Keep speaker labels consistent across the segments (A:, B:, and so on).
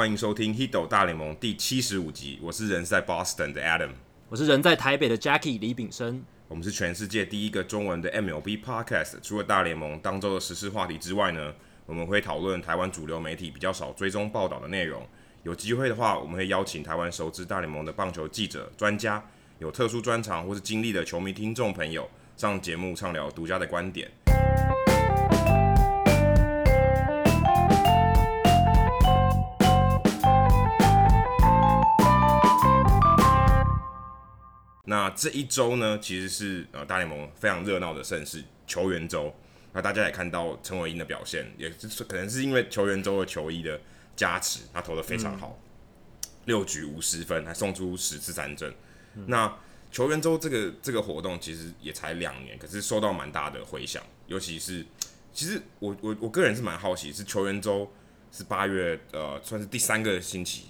A: 欢迎收听《Hido 大联盟》第七十五集。我是人在 Boston 的 Adam，
B: 我是人在台北的 Jackie 李炳生。
A: 我们是全世界第一个中文的 MLB Podcast。除了大联盟当周的时事话题之外呢，我们会讨论台湾主流媒体比较少追踪报道的内容。有机会的话，我们会邀请台湾熟知大联盟的棒球记者、专家，有特殊专长或是经历的球迷听众朋友上节目畅聊独家的观点。那这一周呢，其实是呃大联盟非常热闹的盛事——球员周。那大家也看到陈伟英的表现，也是可能是因为球员周的球衣的加持，他投的非常好，六、嗯、局五十分，还送出十次三振。嗯、那球员周这个这个活动其实也才两年，可是受到蛮大的回响。尤其是，其实我我我个人是蛮好奇，是球员周是八月呃算是第三个星期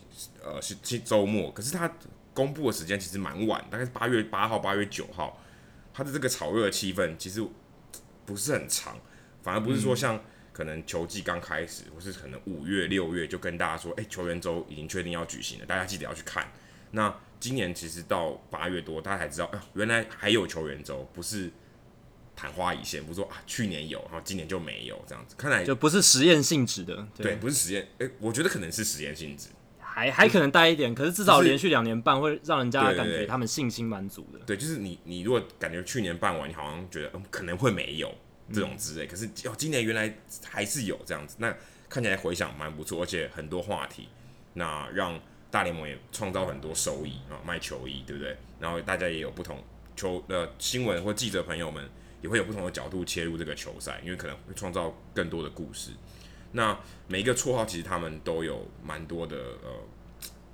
A: 呃是周末，可是他。公布的时间其实蛮晚，大概是八月八号、八月九号，它的这个炒热的气氛其实不是很长，反而不是说像可能球季刚开始，或是可能五月、六月就跟大家说，哎、欸，球员周已经确定要举行了，大家记得要去看。那今年其实到八月多，大家才知道，啊，原来还有球员周，不是昙花一现，不是说啊去年有，然后今年就没有这样子，看来
B: 就不是实验性质的，对，
A: 对，不是实验，哎、欸，我觉得可能是实验性质。
B: 还还可能带一点，可是至少连续两年半会让人家感觉他们信心满足的。
A: 对，就是你你如果感觉去年办完，你好像觉得嗯可能会没有这种之类，可是哦今年原来还是有这样子，那看起来回想蛮不错，而且很多话题，那让大联盟也创造很多收益啊，卖球衣对不对？然后大家也有不同球的新闻或记者朋友们也会有不同的角度切入这个球赛，因为可能会创造更多的故事。那每一个绰号其实他们都有蛮多的呃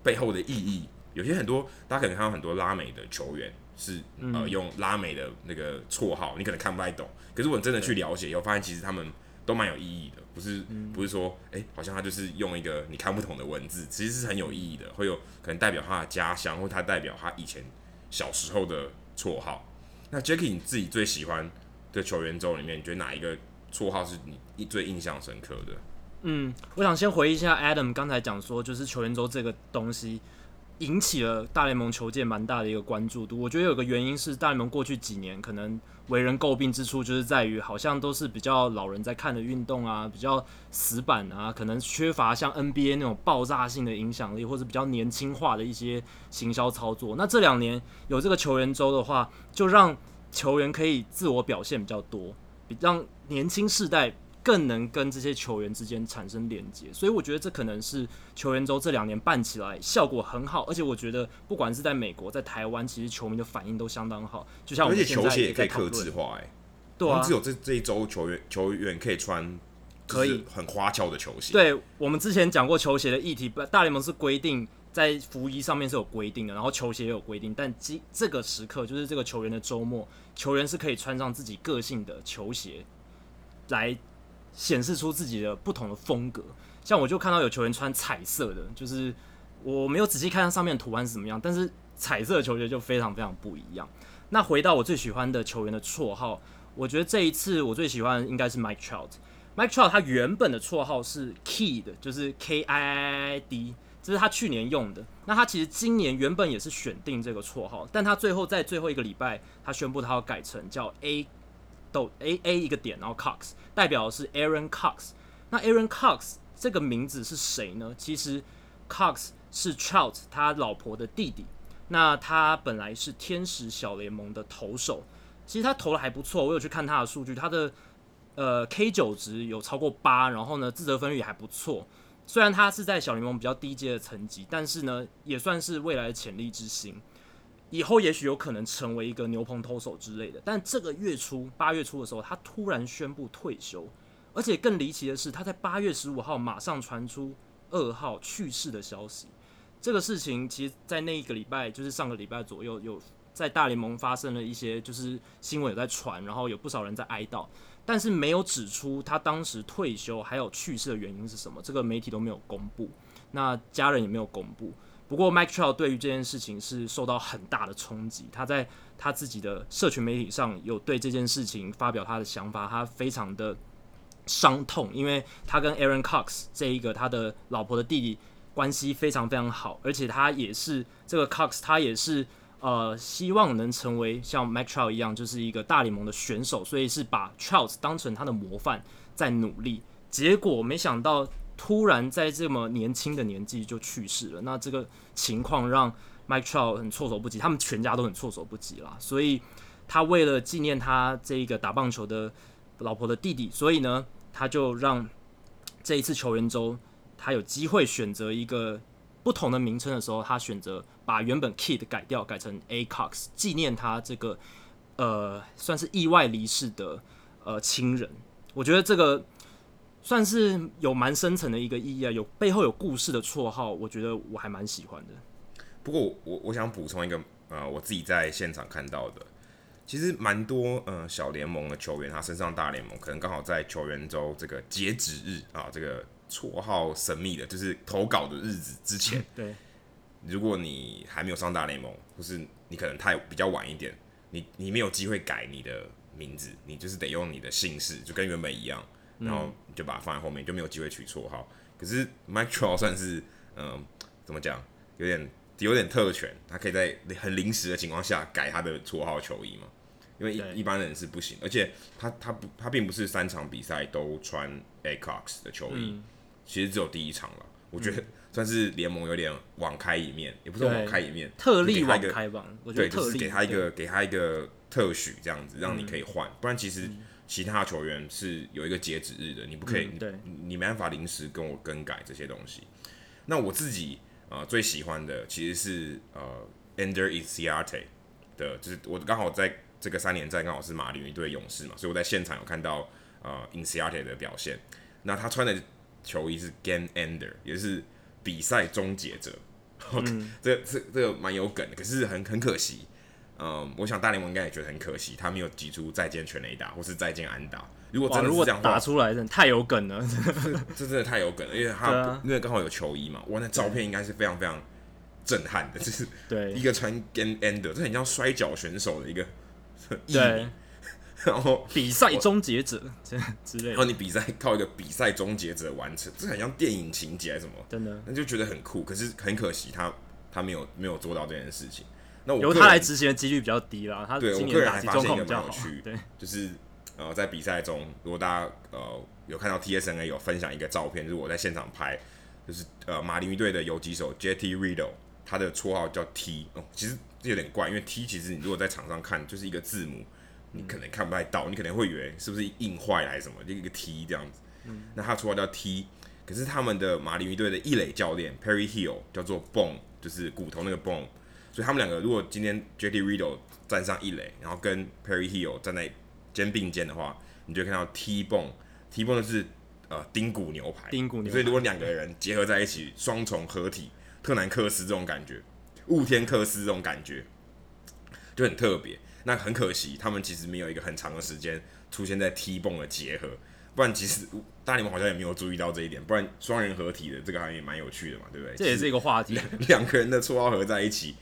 A: 背后的意义，有些很多大家可能看到很多拉美的球员是呃用拉美的那个绰号，你可能看不太懂，可是我真的去了解以后发现其实他们都蛮有意义的，不是不是说哎、欸、好像他就是用一个你看不懂的文字，其实是很有意义的，会有可能代表他的家乡或他代表他以前小时候的绰号。那 Jackie 你自己最喜欢的球员中里面，你觉得哪一个？绰号是你最印象深刻的。
B: 嗯，我想先回忆一下 Adam 刚才讲说，就是球员周这个东西引起了大联盟球界蛮大的一个关注度。我觉得有个原因是大联盟过去几年可能为人诟病之处，就是在于好像都是比较老人在看的运动啊，比较死板啊，可能缺乏像 NBA 那种爆炸性的影响力，或者比较年轻化的一些行销操作。那这两年有这个球员周的话，就让球员可以自我表现比较多。比让年轻世代更能跟这些球员之间产生连接，所以我觉得这可能是球员周这两年办起来效果很好，而且我觉得不管是在美国，在台湾，其实球迷的反应都相当好。就像我们现在
A: 而且球鞋也可以客制化，哎，
B: 对啊，
A: 只有这这一周球员球员可以穿可以很花俏的球鞋。
B: 对，我们之前讲过球鞋的议题，大联盟是规定在服仪上面是有规定的，然后球鞋也有规定，但这这个时刻就是这个球员的周末。球员是可以穿上自己个性的球鞋，来显示出自己的不同的风格。像我就看到有球员穿彩色的，就是我没有仔细看它上面的图案是怎么样，但是彩色的球鞋就非常非常不一样。那回到我最喜欢的球员的绰号，我觉得这一次我最喜欢应该是 Mike Trout。Mike Trout 他原本的绰号是 Kid，就是 K I I I D。这是他去年用的，那他其实今年原本也是选定这个绰号，但他最后在最后一个礼拜，他宣布他要改成叫 A 豆 A A 一个点，然后 Cox 代表的是 Aaron Cox。那 Aaron Cox 这个名字是谁呢？其实 Cox 是 Trout 他老婆的弟弟。那他本来是天使小联盟的投手，其实他投的还不错，我有去看他的数据，他的呃 K 九值有超过八，然后呢自责分率也还不错。虽然他是在小联盟比较低阶的层级，但是呢，也算是未来的潜力之星。以后也许有可能成为一个牛棚投手之类的。但这个月初，八月初的时候，他突然宣布退休，而且更离奇的是，他在八月十五号马上传出二号去世的消息。这个事情其实，在那一个礼拜，就是上个礼拜左右，有在大联盟发生了一些，就是新闻有在传，然后有不少人在哀悼。但是没有指出他当时退休还有去世的原因是什么，这个媒体都没有公布，那家人也没有公布。不过 Mike Trout 对于这件事情是受到很大的冲击，他在他自己的社群媒体上有对这件事情发表他的想法，他非常的伤痛，因为他跟 Aaron Cox 这一个他的老婆的弟弟关系非常非常好，而且他也是这个 Cox，他也是呃希望能成为像 Mike Trout 一样，就是一个大联盟的选手，所以是把 Trout 当成他的模范在努力。结果没想到突然在这么年轻的年纪就去世了，那这个情况让 Mike Trout 很措手不及，他们全家都很措手不及啦。所以他为了纪念他这个打棒球的老婆的弟弟，所以呢，他就让这一次球员周，他有机会选择一个不同的名称的时候，他选择把原本 Kid 改掉，改成 A Cox，纪念他这个呃算是意外离世的呃亲人。我觉得这个算是有蛮深层的一个意义啊，有背后有故事的绰号，我觉得我还蛮喜欢的。
A: 不过我我想补充一个呃，我自己在现场看到的。其实蛮多呃小联盟的球员，他身上大联盟，可能刚好在球员周这个截止日啊，这个绰号神秘的，就是投稿的日子之前。
B: 对，
A: 如果你还没有上大联盟，或是你可能太比较晚一点，你你没有机会改你的名字，你就是得用你的姓氏，就跟原本一样，然后你就把它放在后面，就没有机会取绰号。可是 Mike Trout 算是嗯、呃，怎么讲，有点有点特权，他可以在很临时的情况下改他的绰号球衣嘛。因为一一般人是不行，而且他他不他并不是三场比赛都穿 Acox 的球衣，嗯、其实只有第一场了。我觉得算是联盟有点网开一面，也不是网开一面，
B: 特例网开吧。
A: 对，就是给他一个给他一个特许这样子，让你可以换。不然其实其他球员是有一个截止日的，你不可以，你你没办法临时跟我更改这些东西。那我自己呃最喜欢的其实是呃 Ender Inciarte 的，就是我刚好在。这个三连战刚好是马林鱼对勇士嘛，所以我在现场有看到呃 Inciarte 的表现。那他穿的球衣是 Game Ender，也是比赛终结者。嗯、这这这个蛮有梗的，可是很很可惜。嗯、呃，我想大联盟应该也觉得很可惜，他没有挤出再见全垒打或是再见安打。如果真的是这样
B: 打出来，真的太有梗了。
A: 这真的太有梗了，因为他、啊、因为刚好有球衣嘛，哇，那照片应该是非常非常震撼的，就是对一个穿 Game Ender，这很像摔跤选手的一个。
B: 对，
A: 然后
B: 比赛终结者这之类的，
A: 然后你比赛靠一个比赛终结者完成，这很像电影情节还是什么？
B: 真的，
A: 那就觉得很酷。可是很可惜他，他他没有没有做到这件事情。那我
B: 由他来执行的几率比较低啦。他
A: 对我个人还发现一个蛮有趣，
B: 对，
A: 就是呃在比赛中，如果大家呃有看到 TSNA 有分享一个照片，就是我在现场拍，就是呃马林鱼队的游击手 JT Riddle，他的绰号叫 T 哦，其实。有点怪，因为 T 其实你如果在场上看，就是一个字母，你可能看不太到，你可能会以为是不是硬坏了还是什么，就一个 T 这样子。嗯、那他绰号叫 T，可是他们的马林鱼队的一垒教练 Perry Hill 叫做 Bone，就是骨头那个 Bone。所以他们两个如果今天 JT Riddle 站上一垒，然后跟 Perry Hill 站在肩并肩的话，你就会看到 T Bone，T Bone 就是呃丁骨牛排。
B: 丁骨牛排。
A: 所以如果两个人结合在一起，双重合体，特南克斯这种感觉。雾天克斯这种感觉就很特别，那很可惜，他们其实没有一个很长的时间出现在 T 蹦的结合，不然其实大联盟好像也没有注意到这一点，不然双人合体的这个好像也蛮有趣的嘛，对不对？
B: 这也是一个话题，
A: 两个人的绰号合在一起，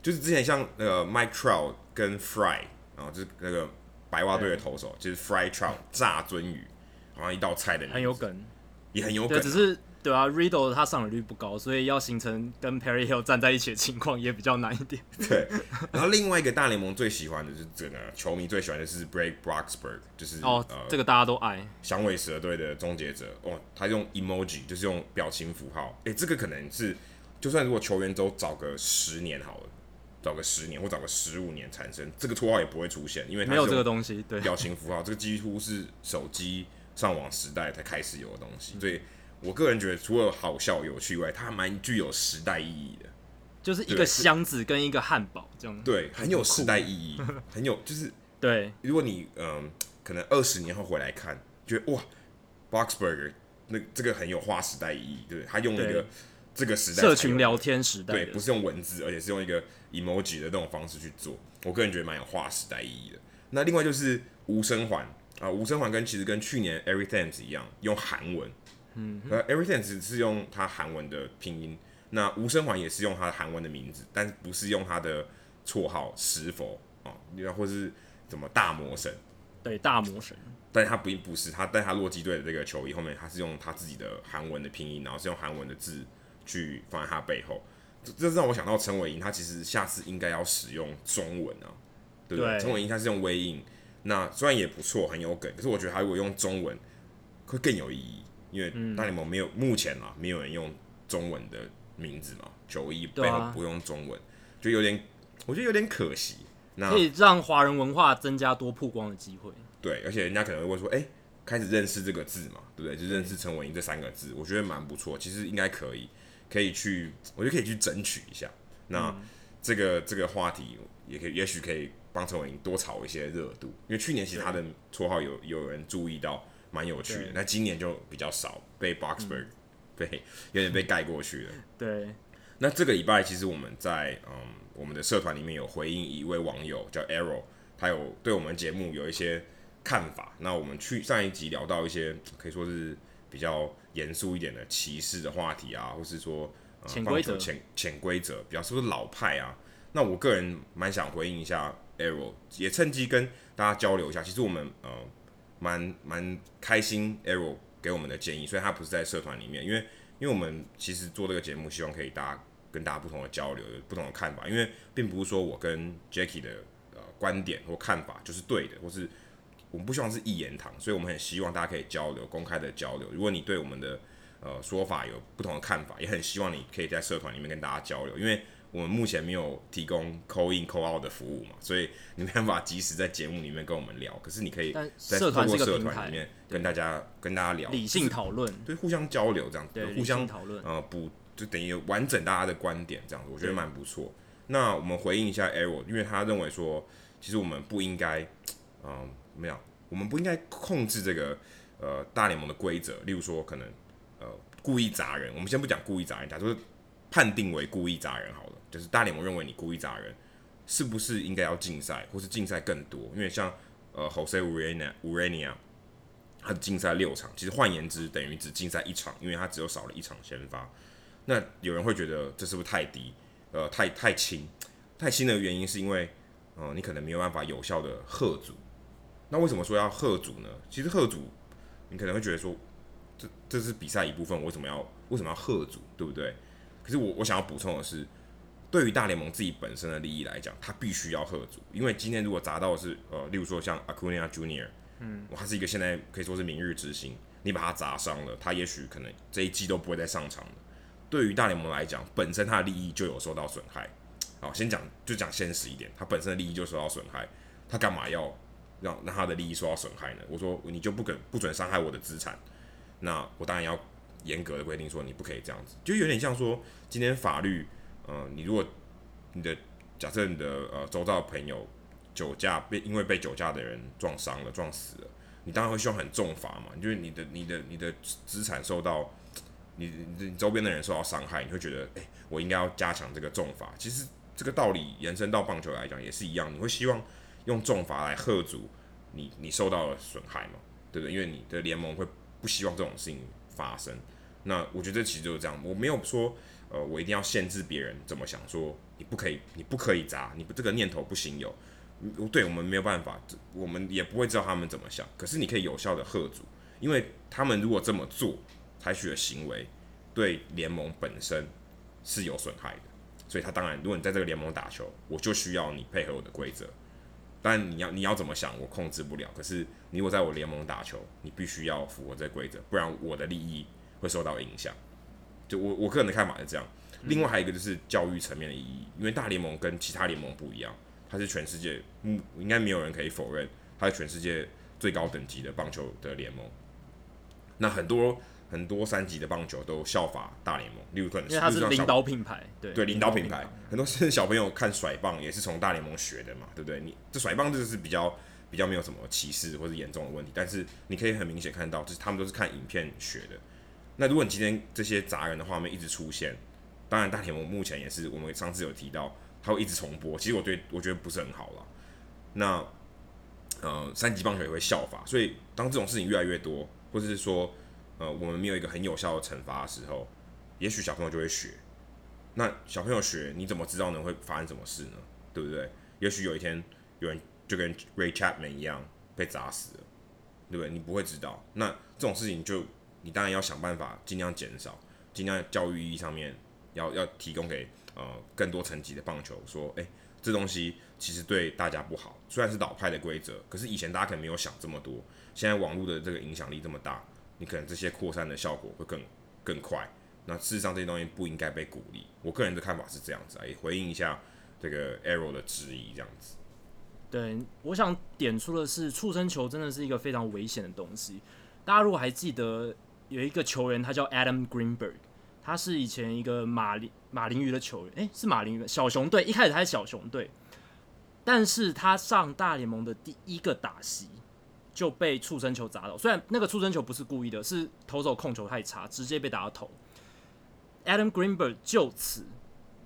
A: 就是之前像那个 Mike Trout 跟 Fry，然后就是那个白袜队的投手，就是 Fry Trout 炸鳟鱼，好像一道菜的，
B: 很有梗，
A: 也很有梗，
B: 只是。对啊，Riddle 他上垒率不高，所以要形成跟 Perry Hill 站在一起的情况也比较难一点。
A: 对，然后另外一个大联盟最喜欢的就是这个球迷最喜欢的是 Blake Boxberg，就是
B: 哦，呃、这个大家都爱。
A: 响尾蛇队的终结者哦，他用 emoji 就是用表情符号，哎，这个可能是就算如果球员都找个十年好了，找个十年或找个十五年产生这个绰号也不会出现，因为它
B: 没有这个东西。对，
A: 表情符号这个几乎是手机上网时代才开始有的东西，所以。我个人觉得，除了好笑有趣外，它还蛮具有时代意义的，
B: 就是一个箱子跟一个汉堡这样。
A: 对，很有时代意义，很有就是
B: 对。
A: 如果你嗯、呃，可能二十年后回来看，觉得哇，Box Burger 那这个很有划时代意义，对，他用一个这个时代
B: 社群聊天时代，
A: 对，不是用文字，而且是用一个 emoji 的那种方式去做。我个人觉得蛮有划时代意义的。那另外就是无声环啊，无声环跟其实跟去年 Thames 一样，用韩文。嗯，呃，Everything 只是用他韩文的拼音，那吴生环也是用他的韩文的名字，但不是用他的绰号石佛啊，或是什么大魔神，
B: 对，大魔神，
A: 但他并不是他，但他洛基队的这个球衣后面他是用他自己的韩文的拼音，然后是用韩文的字去放在他背后，这这让我想到陈伟英，他其实下次应该要使用中文啊，对不对？陈伟英他是用微印，那虽然也不错，很有梗，可是我觉得他如果用中文会更有意义，因为大联盟没有、嗯、目前啊，没有人用中文的名字嘛，球衣背后不用中文，啊、就有点，我觉得有点可惜。那
B: 可以让华人文化增加多曝光的机会。
A: 对，而且人家可能会问说，哎、欸。开始认识这个字嘛，对不对？就认识陈伟英这三个字，我觉得蛮不错。其实应该可以，可以去，我觉得可以去争取一下。那这个这个话题也可以，也许可以帮陈伟英多炒一些热度。因为去年其实他的绰号有有人注意到，蛮有趣的。那今年就比较少，被 Boxberg 被有点被盖过去了。
B: 对。
A: 那这个礼拜其实我们在嗯我们的社团里面有回应一位网友叫 Arrow，他有对我们节目有一些。看法。那我们去上一集聊到一些可以说是比较严肃一点的歧视的话题啊，或是说潜规则、潜潜规则，比较说是老派啊。那我个人蛮想回应一下 Arrow，也趁机跟大家交流一下。其实我们呃蛮蛮开心 Arrow 给我们的建议，所以他不是在社团里面，因为因为我们其实做这个节目，希望可以大家跟大家不同的交流，有不同的看法。因为并不是说我跟 Jackie 的呃观点或看法就是对的，或是。我们不希望是一言堂，所以我们很希望大家可以交流，公开的交流。如果你对我们的呃说法有不同的看法，也很希望你可以在社团里面跟大家交流。因为我们目前没有提供 call in call out 的服务嘛，所以你没办法及时在节目里面跟我们聊。可是你可以在透过社团里面跟大家跟大家聊，
B: 理性讨论，
A: 对，互相交流这样子，
B: 对，
A: 互相
B: 讨论，
A: 呃，补就等于完整大家的观点这样子，我觉得蛮不错。那我们回应一下 Arrow，因为他认为说，其实我们不应该，嗯、呃，没有。我们不应该控制这个呃大联盟的规则，例如说可能呃故意砸人，我们先不讲故意砸人，假如说判定为故意砸人好了，就是大联盟认为你故意砸人，是不是应该要禁赛，或是禁赛更多？因为像呃 Jose Urena Urena，他禁赛六场，其实换言之等于只禁赛一场，因为他只有少了一场先发。那有人会觉得这是不是太低？呃，太太轻，太轻的原因是因为呃你可能没有办法有效的喝阻。那为什么说要喝阻呢？其实喝阻，你可能会觉得说，这这是比赛一部分，我为什么要为什么要喝阻，对不对？可是我我想要补充的是，对于大联盟自己本身的利益来讲，他必须要喝足，因为今天如果砸到的是呃，例如说像 Acuna Junior，嗯，他是一个现在可以说是明日之星，你把他砸伤了，他也许可能这一季都不会再上场了。对于大联盟来讲，本身他的利益就有受到损害。好，先讲就讲现实一点，他本身的利益就受到损害，他干嘛要？让让他的利益受到损害呢？我说你就不肯不准伤害我的资产，那我当然要严格的规定说你不可以这样子，就有点像说今天法律，呃，你如果你的假设你的呃周遭的朋友酒驾被因为被酒驾的人撞伤了撞死了，你当然会希望很重罚嘛，就是你的你的你的资产受到你你周边的人受到伤害，你会觉得哎、我应该要加强这个重罚。其实这个道理延伸到棒球来讲也是一样，你会希望。用重罚来喝阻你，你受到了损害嘛？对不对？因为你的联盟会不希望这种事情发生。那我觉得其实就是这样。我没有说，呃，我一定要限制别人怎么想，说你不可以，你不可以砸，你不这个念头不行有。对我们没有办法，我们也不会知道他们怎么想。可是你可以有效的喝阻，因为他们如果这么做，采取的行为对联盟本身是有损害的。所以他当然，如果你在这个联盟打球，我就需要你配合我的规则。但你要你要怎么想，我控制不了。可是你如果在我联盟打球，你必须要符合这规则，不然我的利益会受到影响。就我我个人的看法是这样。另外还有一个就是教育层面的意义，因为大联盟跟其他联盟不一样，它是全世界，嗯，应该没有人可以否认，它是全世界最高等级的棒球的联盟。那很多。很多三级的棒球都效法大联盟，例如可能
B: 因为它是领导品牌，对
A: 对，领导品牌，很多是小朋友看甩棒也是从大联盟学的嘛，对不对？你这甩棒就是比较比较没有什么歧视或者严重的问题，但是你可以很明显看到，就是他们都是看影片学的。那如果你今天这些砸人的画面一直出现，当然大联盟目前也是，我们上次有提到，它会一直重播，其实我对我觉得不是很好了。那呃，三级棒球也会效法，所以当这种事情越来越多，或者是说。呃，我们没有一个很有效的惩罚的时候，也许小朋友就会学。那小朋友学，你怎么知道能会发生什么事呢？对不对？也许有一天有人就跟 Ray Chapman 一样被砸死了，对不对？你不会知道。那这种事情就你当然要想办法尽量减少。尽量教育意义上面要要提供给呃更多层级的棒球，说，哎、这东西其实对大家不好。虽然是老派的规则，可是以前大家可能没有想这么多。现在网络的这个影响力这么大，你可能这些扩散的效果会更更快。那事实上这些东西不应该被鼓励。我个人的看法是这样子啊，也回应一下这个 Arrow 的质疑，这样子。
B: 对，我想点出的是，触身球真的是一个非常危险的东西。大家如果还记得有一个球员，他叫 Adam Greenberg，他是以前一个马林马林鱼的球员，诶，是马林鱼小熊队，一开始他是小熊队，但是他上大联盟的第一个打席就被触身球砸到，虽然那个触身球不是故意的，是投手控球太差，直接被打到头。Adam Greenberg 就此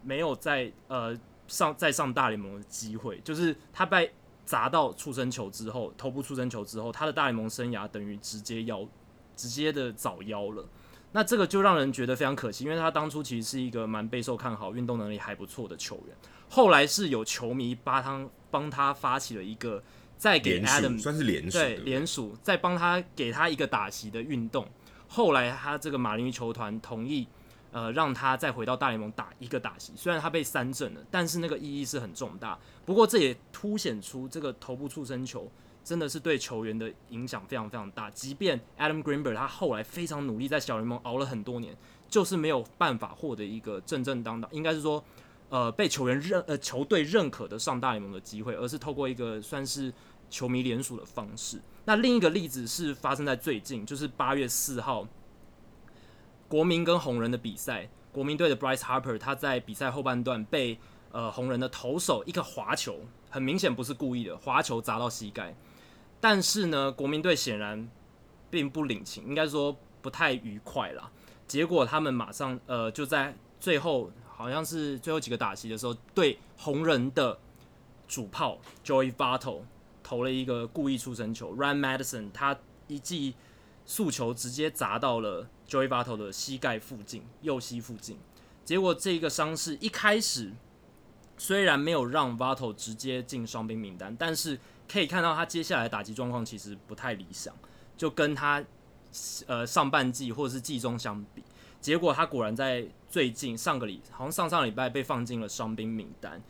B: 没有再呃。上再上大联盟的机会，就是他被砸到触身球之后，头部触身球之后，他的大联盟生涯等于直接夭，直接的早夭了。那这个就让人觉得非常可惜，因为他当初其实是一个蛮备受看好、运动能力还不错的球员。后来是有球迷帮他帮他发起了一个再给 Adam
A: 算是联署
B: 对联署，再帮他给他一个打席的运动。后来他这个马林鱼球团同意。呃，让他再回到大联盟打一个打席，虽然他被三振了，但是那个意义是很重大。不过这也凸显出这个头部触身球真的是对球员的影响非常非常大。即便 Adam Greenberg 他后来非常努力在小联盟熬了很多年，就是没有办法获得一个正正当当，应该是说，呃，被球员认呃球队认可的上大联盟的机会，而是透过一个算是球迷联署的方式。那另一个例子是发生在最近，就是八月四号。国民跟红人的比赛，国民队的 Bryce Harper 他在比赛后半段被呃红人的投手一个滑球，很明显不是故意的滑球砸到膝盖，但是呢，国民队显然并不领情，应该说不太愉快啦。结果他们马上呃就在最后好像是最后几个打席的时候，对红人的主炮 Joey Votto 投了一个故意触身球，Ryan Madison 他一记速球直接砸到了。Joey Votto 的膝盖附近，右膝附近，结果这个伤势一开始虽然没有让 Votto 直接进伤兵名单，但是可以看到他接下来打击状况其实不太理想，就跟他呃上半季或者是季中相比，结果他果然在最近上个礼好像上上礼拜被放进了伤兵名单，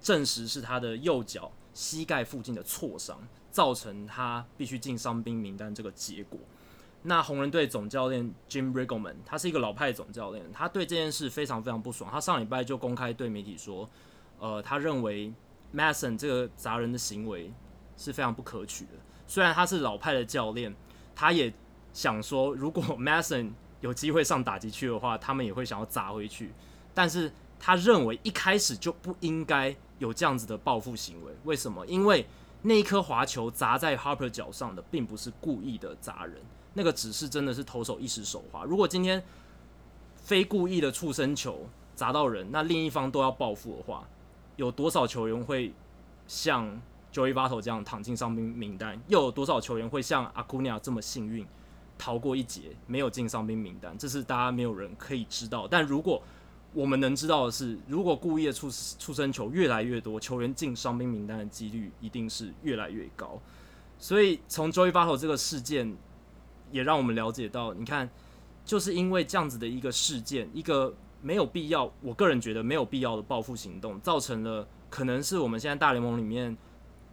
B: 证实是他的右脚膝盖附近的挫伤造成他必须进伤兵名单这个结果。那红人队总教练 Jim Riggleman，他是一个老派总教练，他对这件事非常非常不爽。他上礼拜就公开对媒体说，呃，他认为 Mason 这个砸人的行为是非常不可取的。虽然他是老派的教练，他也想说，如果 Mason 有机会上打击区的话，他们也会想要砸回去。但是他认为一开始就不应该有这样子的报复行为。为什么？因为那一颗滑球砸在 Harper 脚上的，并不是故意的砸人。那个只是真的是投手一时手滑。如果今天非故意的触身球砸到人，那另一方都要报复的话，有多少球员会像 Joey Votto 这样躺进伤兵名单？又有多少球员会像 Acuna 这么幸运逃过一劫，没有进伤兵名单？这是大家没有人可以知道。但如果我们能知道的是，如果故意的出出身球越来越多，球员进伤兵名单的几率一定是越来越高。所以从 Joey Votto 这个事件。也让我们了解到，你看，就是因为这样子的一个事件，一个没有必要，我个人觉得没有必要的报复行动，造成了可能是我们现在大联盟里面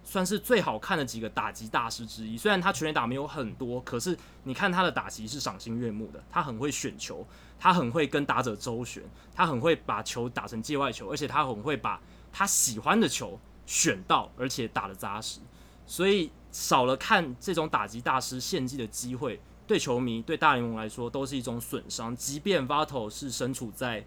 B: 算是最好看的几个打击大师之一。虽然他全垒打没有很多，可是你看他的打击是赏心悦目的，他很会选球，他很会跟打者周旋，他很会把球打成界外球，而且他很会把他喜欢的球选到，而且打得扎实，所以。少了看这种打击大师献祭的机会，对球迷、对大联盟来说都是一种损伤。即便 Votto 是身处在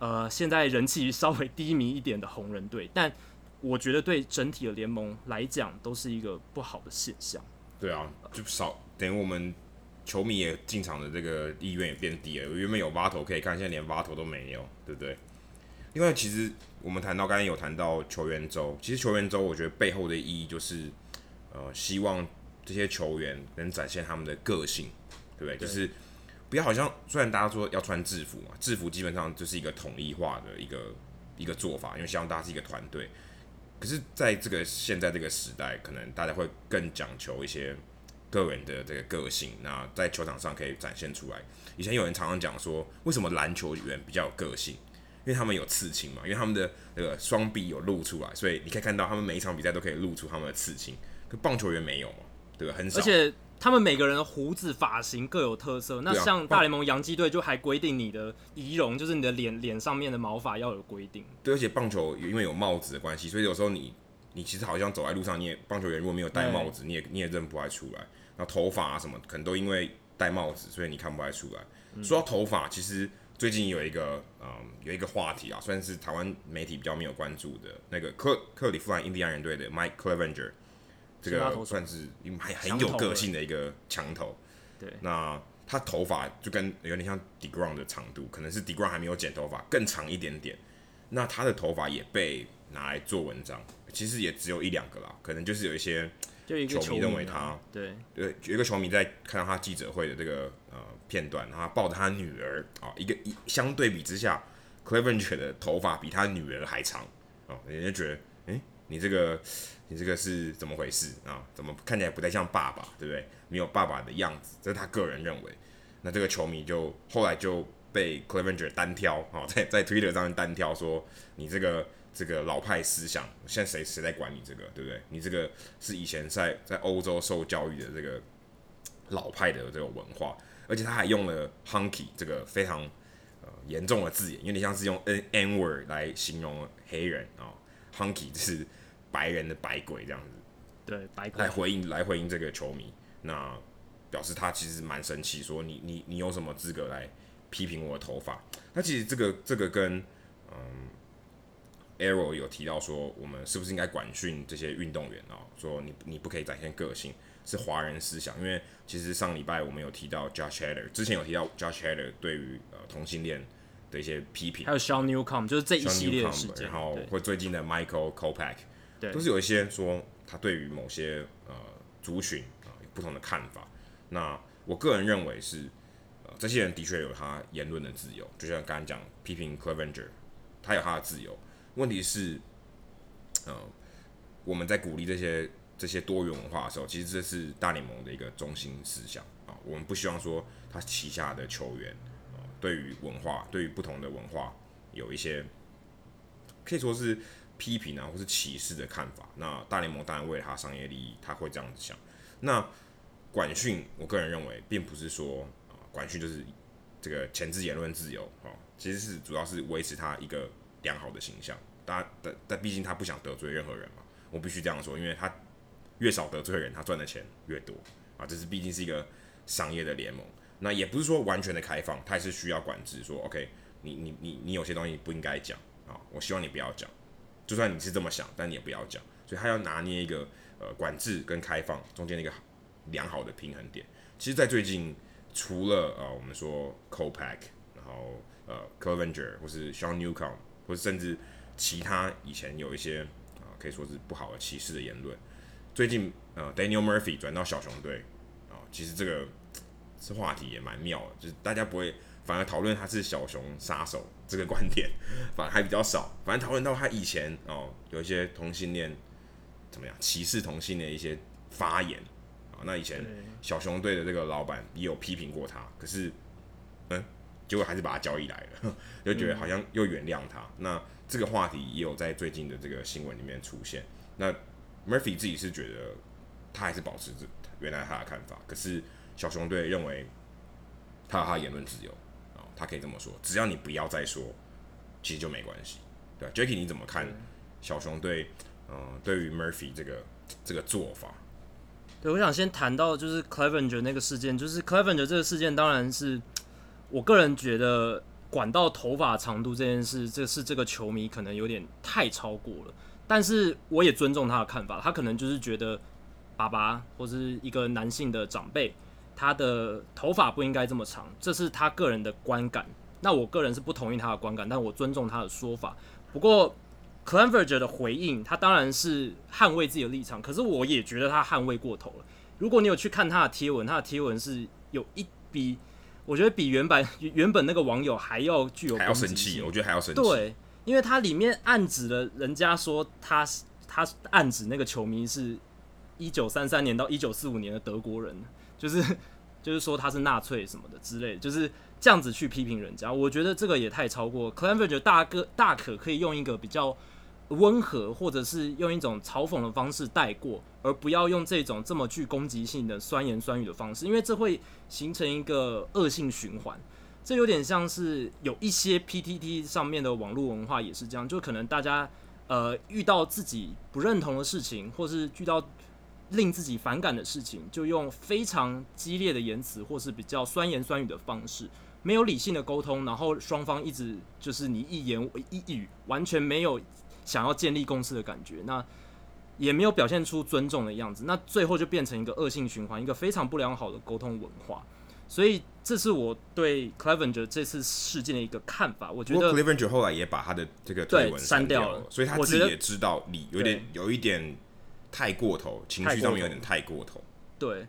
B: 呃现在人气稍微低迷一点的红人队，但我觉得对整体的联盟来讲都是一个不好的现象。
A: 对啊，就少等于我们球迷也进场的这个意愿也变低了。原本有 Votto 可以看，现在连 Votto 都没有，对不对？另外，其实我们谈到刚才有谈到球员周，其实球员周我觉得背后的意义就是。呃，希望这些球员能展现他们的个性，对不对？对，就是不要好像，虽然大家说要穿制服嘛，制服基本上就是一个统一化的一个一个做法，因为希望大家是一个团队。可是，在这个现在这个时代，可能大家会更讲求一些个人的这个个性，那在球场上可以展现出来。以前有人常常讲说，为什么篮球员比较有个性？因为他们有刺青嘛，因为他们的那个双臂有露出来，所以你可以看到他们每一场比赛都可以露出他们的刺青。可棒球员没有嘛，对吧？很少。
B: 他们每个人的胡子发型各有特色。那像大联盟洋基队就还规定你的仪容，就是你的脸脸上面的毛发要有规定。
A: 对，而且棒球因为有帽子的关系，所以有时候你你其实好像走在路上，你也棒球员如果没有戴帽子，你也你也认不太出来。然后头发啊什么，可能都因为戴帽子，所以你看不太出来。嗯、说到头发，其实最近有一个嗯有一个话题啊，算是台湾媒体比较没有关注的那个克克里夫兰印第安人队的 Mike Clevinger。这个算是还很有个性的一个墙头，
B: 对。
A: 那他头发就跟有点像 d e g r o n 的长度，可能是 d e g r o n 还没有剪头发更长一点点。那他的头发也被拿来做文章，其实也只有一两个啦，可能就是有一些球迷认为他，
B: 对
A: 对，有一个球迷在看到他记者会的这个呃片段，他抱着他女儿啊，一个一相对比之下 c l e v e n g e r 的头发比他女儿还长啊，人家觉得，哎，你这个。你这个是怎么回事啊？怎么看起来不太像爸爸，对不对？没有爸爸的样子，这是他个人认为。那这个球迷就后来就被 Clevenger 单挑啊，在在 Twitter 上面单挑说，你这个这个老派思想，现在谁谁在管你这个，对不对？你这个是以前在在欧洲受教育的这个老派的这个文化，而且他还用了 hunky 这个非常呃严重的字眼，有点像是用 n n word 来形容黑人啊，hunky 就是。白人的白鬼这样子，
B: 对，白鬼
A: 来回应来回应这个球迷，那表示他其实蛮生气，说你你你有什么资格来批评我的头发？那其实这个这个跟嗯，Arrow 有提到说，我们是不是应该管训这些运动员啊？说你你不可以展现个性，是华人思想。因为其实上礼拜我们有提到 Josh Hader，之前有提到 Josh Hader 对于呃同性恋的一些批评，
B: 还有 Sean Newcomb 就是这一系列的事件，
A: 然后或最近的 Michael Kopech。
B: 对
A: 都是有一些说他对于某些呃族群啊、有不同的看法。那我个人认为是，呃，这些人的确有他言论的自由，就像刚刚讲批评 Clevinger，他有他的自由。问题是，呃，我们在鼓励这些这些多元文化的时候，其实这是大联盟的一个中心思想啊、我们不希望说他旗下的球员啊、对于文化，对于不同的文化有一些可以说是。批评啊，或是歧视的看法，那大联盟当然为了他商业利益，他会这样子想。那管训，我个人认为，并不是说啊，管训就是这个前置言论自由啊，其实是主要是维持他一个良好的形象。但但但毕竟他不想得罪任何人嘛，我必须这样说，因为他越少得罪人，他赚的钱越多啊。这是毕竟是一个商业的联盟，那也不是说完全的开放，他也是需要管制。说 OK，你你你你有些东西不应该讲啊，我希望你不要讲。就算你是这么想，但你也不要讲，所以他要拿捏一个呃管制跟开放中间的一个良好的平衡点。其实，在最近，除了呃我们说 Kopech，然后呃 Clevinger 或是 Sean Newcomb，或是甚至其他以前有一些啊、可以说是不好的歧视的言论，最近呃 Daniel Murphy 转到小熊队啊、其实这个 这话题也蛮妙的，就是大家不会。反而讨论他是小熊杀手这个观点，反而还比较少。反正讨论到他以前哦，有一些同性恋怎么样歧视同性恋一些发言啊。那以前小熊队的这个老板也有批评过他，可是嗯，结果还是把他交易来了，就觉得好像又原谅他。那这个话题也有在最近的这个新闻里面出现。那 Murphy 自己是觉得他还是保持着原来他的看法，可是小熊队认为他有他的言论自由。他可以这么说，只要你不要再说，其实就没关系。对，Jacky，你怎么看小熊队？嗯、呃，对于 Murphy 这个这个做法？
B: 对，我想先谈到就是 Clevenger 那个事件，就是 Clevenger 这个事件，当然是我个人觉得管到头发长度这件事，这是这个球迷可能有点太超过了。但是我也尊重他的看法，他可能就是觉得爸爸或是一个男性的长辈。他的头发不应该这么长，这是他个人的观感。那我个人是不同意他的观感，但我尊重他的说法。不过，Claverger 的回应，他当然是捍卫自己的立场，可是我也觉得他捍卫过头了。如果你有去看他的贴文，他的贴文是有一比，我觉得比原版原本那个网友还要具有，
A: 还要生气。我觉得还要生气。
B: 对，因为他里面暗指了人家说他他暗指那个球迷是一九三三年到一九四五年的德国人，就是 就是说他是纳粹什么的之类，就是这样子去批评人家。我觉得这个也太超过。c l a v e r 大哥大可可以用一个比较温和，或者是用一种嘲讽的方式带过，而不要用这种这么具攻击性的酸言酸语的方式，因为这会形成一个恶性循环。这有点像是有一些 PTT 上面的网络文化也是这样，就可能大家呃遇到自己不认同的事情，或是遇到令自己反感的事情，就用非常激烈的言辞，或是比较酸言酸语的方式，没有理性的沟通，然后双方一直就是你一言我一语，完全没有想要建立共识的感觉，那也没有表现出尊重的样子，那最后就变成一个恶性循环，一个非常不良好的沟通文化。所以这是我对 Clevenger 这次事件的一个看法。我觉得
A: Clevenger 后来也把他的这个推文删掉了，所以他自己也知道你有点有一点太过头，情绪上面有点太过头。
B: 对，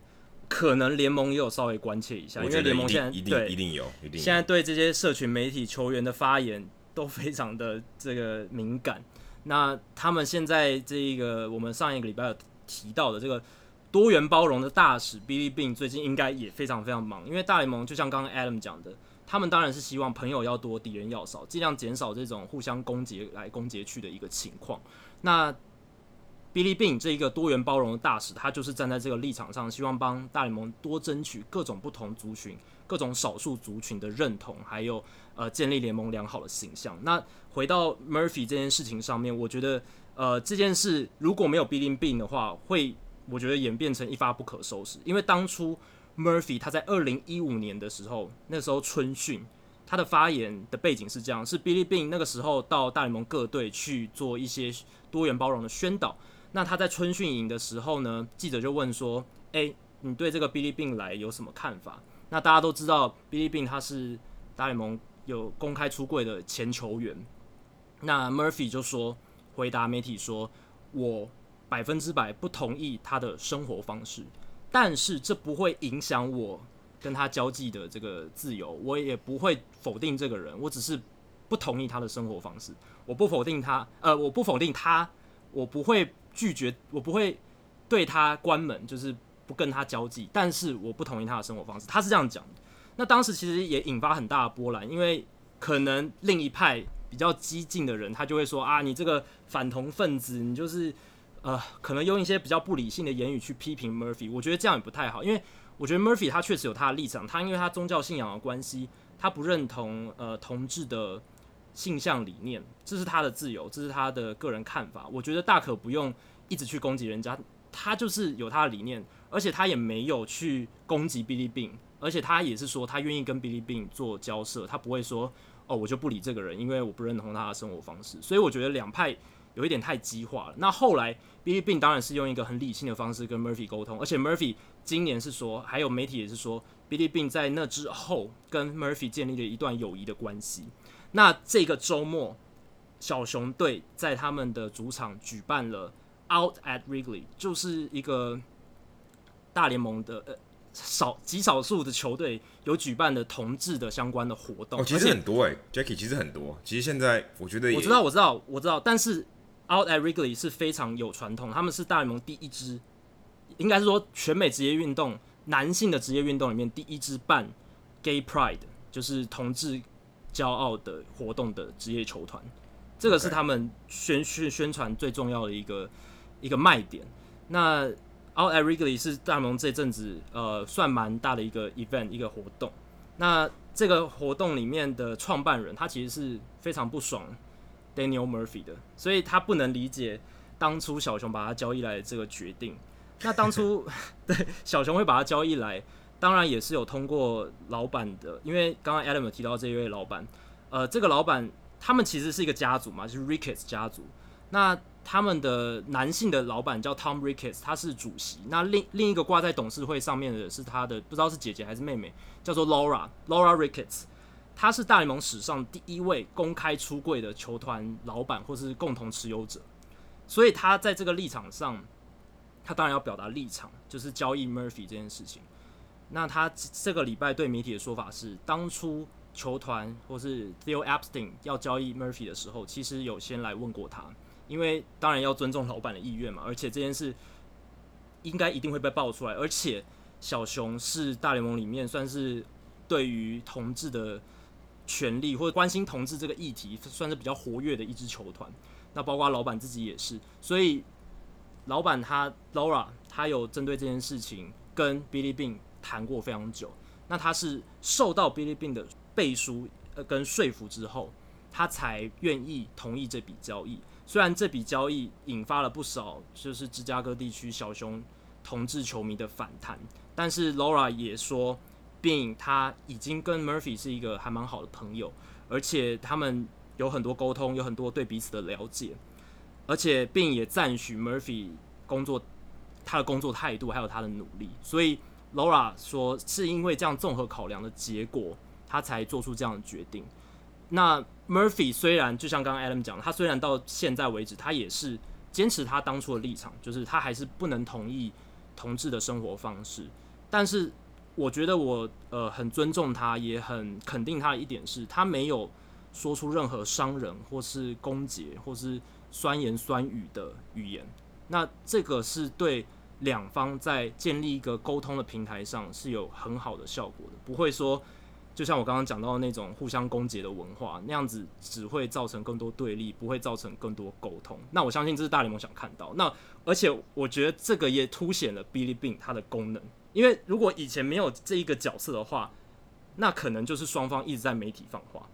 B: 可能联盟也有稍微关切一下，因为联盟现在
A: 一定一定有，一定
B: 现在对这些社群媒体球员的发言都非常的这个敏感。那他们现在这一个我们上一个礼拜有提到的这个。多元包容的大使 Billy Beane 最近应该也非常非常忙，因为大联盟就像刚刚 Adam 讲的，他们当然是希望朋友要多，敌人要少，尽量减少这种互相攻击来攻击去的一个情况。那 Billy Bean 这一个多元包容的大使，他就是站在这个立场上，希望帮大联盟多争取各种不同族群、各种少数族群的认同，还有呃建立联盟良好的形象。那回到 Murphy 这件事情上面，我觉得呃这件事如果没有 Billy Bean 的话，会。我觉得演变成一发不可收拾，因为当初 Murphy 他在二零一五年的时候，那时候春训，他的发言的背景是这样：是 Billy Bean 那个时候到大联盟各队去做一些多元包容的宣导。那他在春训营的时候呢，记者就问说：“诶，你对这个 Billy Beane 来有什么看法？”那大家都知道 Billy Beane 他是大联盟有公开出柜的前球员。那 Murphy 就说回答媒体说：“我。”百分之百不同意他的生活方式，但是这不会影响我跟他交际的这个自由，我也不会否定这个人，我只是不同意他的生活方式。我不否定他，呃，我不否定他，我不会拒绝，我不会对他关门，就是不跟他交际。但是我不同意他的生活方式，他是这样讲的。那当时其实也引发很大的波澜，因为可能另一派比较激进的人，他就会说啊，你这个反同分子，你就是。呃，可能用一些比较不理性的言语去批评 Murphy，我觉得这样也不太好，因为我觉得 Murphy 他确实有他的立场，他因为他宗教信仰的关系，他不认同呃同志的性向理念，这是他的自由，这是他的个人看法，我觉得大可不用一直去攻击人家，他就是有他的理念，而且他也没有去攻击 Billy Bean，而且他也是说他愿意跟 Billy Bean 做交涉，他不会说哦我就不理这个人，因为我不认同他的生活方式，所以我觉得两派。有一点太激化了。那后来 Billy Bean 当然是用一个很理性的方式跟 Murphy 沟通，而且 Murphy 今年是说，还有媒体也是说 Billy Bean 在那之后跟 Murphy 建立了一段友谊的关系。那这个周末，小熊队在他们的主场举办了 Out at Wrigley，就是一个大联盟的呃少极少数的球队有举办的同志的相关的活动。
A: 哦，其实很多哎、欸、Jackie 其实很多。其实现在我觉得
B: 我知道，我知道，我知道，但是。Out at Wrigley 是非常有传统，他们是大联盟第一支，应该是说全美职业运动男性的职业运动里面第一支办 Gay Pride，就是同志骄傲的活动的职业球团，这个是他们宣宣宣传最重要的一个一个卖点。那 Out at Wrigley 是大联盟这阵子呃算蛮大的一个 event 一个活动。那这个活动里面的创办人他其实是非常不爽。Daniel Murphy 的，所以他不能理解当初小熊把他交易来的这个决定。那当初 对小熊会把他交易来，当然也是有通过老板的，因为刚刚 Adam 有提到这一位老板，呃，这个老板他们其实是一个家族嘛，就是 Ricketts 家族。那他们的男性的老板叫 Tom Ricketts，他是主席。那另另一个挂在董事会上面的是他的，不知道是姐姐还是妹妹，叫做 Laura Laura Ricketts。他是大联盟史上第一位公开出柜的球团老板或是共同持有者，所以他在这个立场上，他当然要表达立场，就是交易 Murphy 这件事情。那他这个礼拜对媒体的说法是，当初球团或是 Theo Epstein 要交易 Murphy 的时候，其实有先来问过他，因为当然要尊重老板的意愿嘛，而且这件事应该一定会被爆出来，而且小熊是大联盟里面算是对于同志的权利或者关心同志这个议题算是比较活跃的一支球团。那包括老板自己也是，所以老板他 Laura 他有针对这件事情跟 Billy Beane 谈过非常久。那他是受到 Billy Bean 的背书呃跟说服之后，他才愿意同意这笔交易。虽然这笔交易引发了不少就是芝加哥地区小熊同志球迷的反弹，但是 Laura 也说，Bean 他已经跟 Murphy 是一个还蛮好的朋友，而且他们。有很多沟通，有很多对彼此的了解，而且并也赞许 Murphy 工作他的工作态度，还有他的努力。所以 Laura 说，是因为这样综合考量的结果，他才做出这样的决定。那 Murphy 虽然就像刚刚 Adam 讲，他虽然到现在为止，他也是坚持他当初的立场，就是他还是不能同意同志的生活方式。但是我觉得我呃很尊重他，也很肯定他的一点是，他没有。说出任何伤人或是攻击或是酸言酸语的语言，那这个是对两方在建立一个沟通的平台上是有很好的效果的，不会说就像我刚刚讲到的那种互相攻击的文化那样子，只会造成更多对立，不会造成更多沟通。那我相信这是大联盟想看到。那而且我觉得这个也凸显了 Billy Bean 它的功能，因为如果以前没有这一个角色的话，那可能就是双方一直在媒体放话。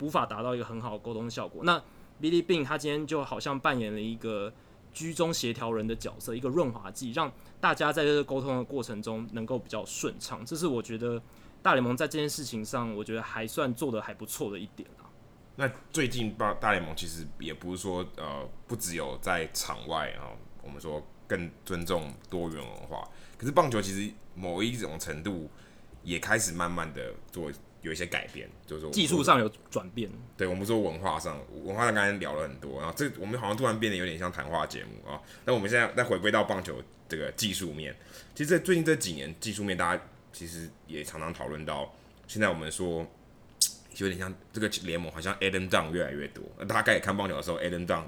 B: 无法达到一个很好的沟通效果。那 Billy Beane 他今天就好像扮演了一个居中协调人的角色，一个润滑剂，让大家在这个沟通的过程中能够比较顺畅。这是我觉得大联盟在这件事情上，我觉得还算做得还不错的一点啊。
A: 那最近大大联盟其实也不是说呃不只有在场外啊，我们说更尊重多元文化，可是棒球其实某一种程度也开始慢慢的做。有一些改变，就是说
B: 技术上有转变。
A: 对，我们说文化上，文化上刚才聊了很多，然后这我们好像突然变得有点像谈话节目啊。那我们现在再回归到棒球这个技术面，其实，在最近这几年技术面，大家其实也常常讨论到。现在我们说有点像这个联盟，好像 Adam Down 越来越多。那大家开始看棒球的时候，Adam Down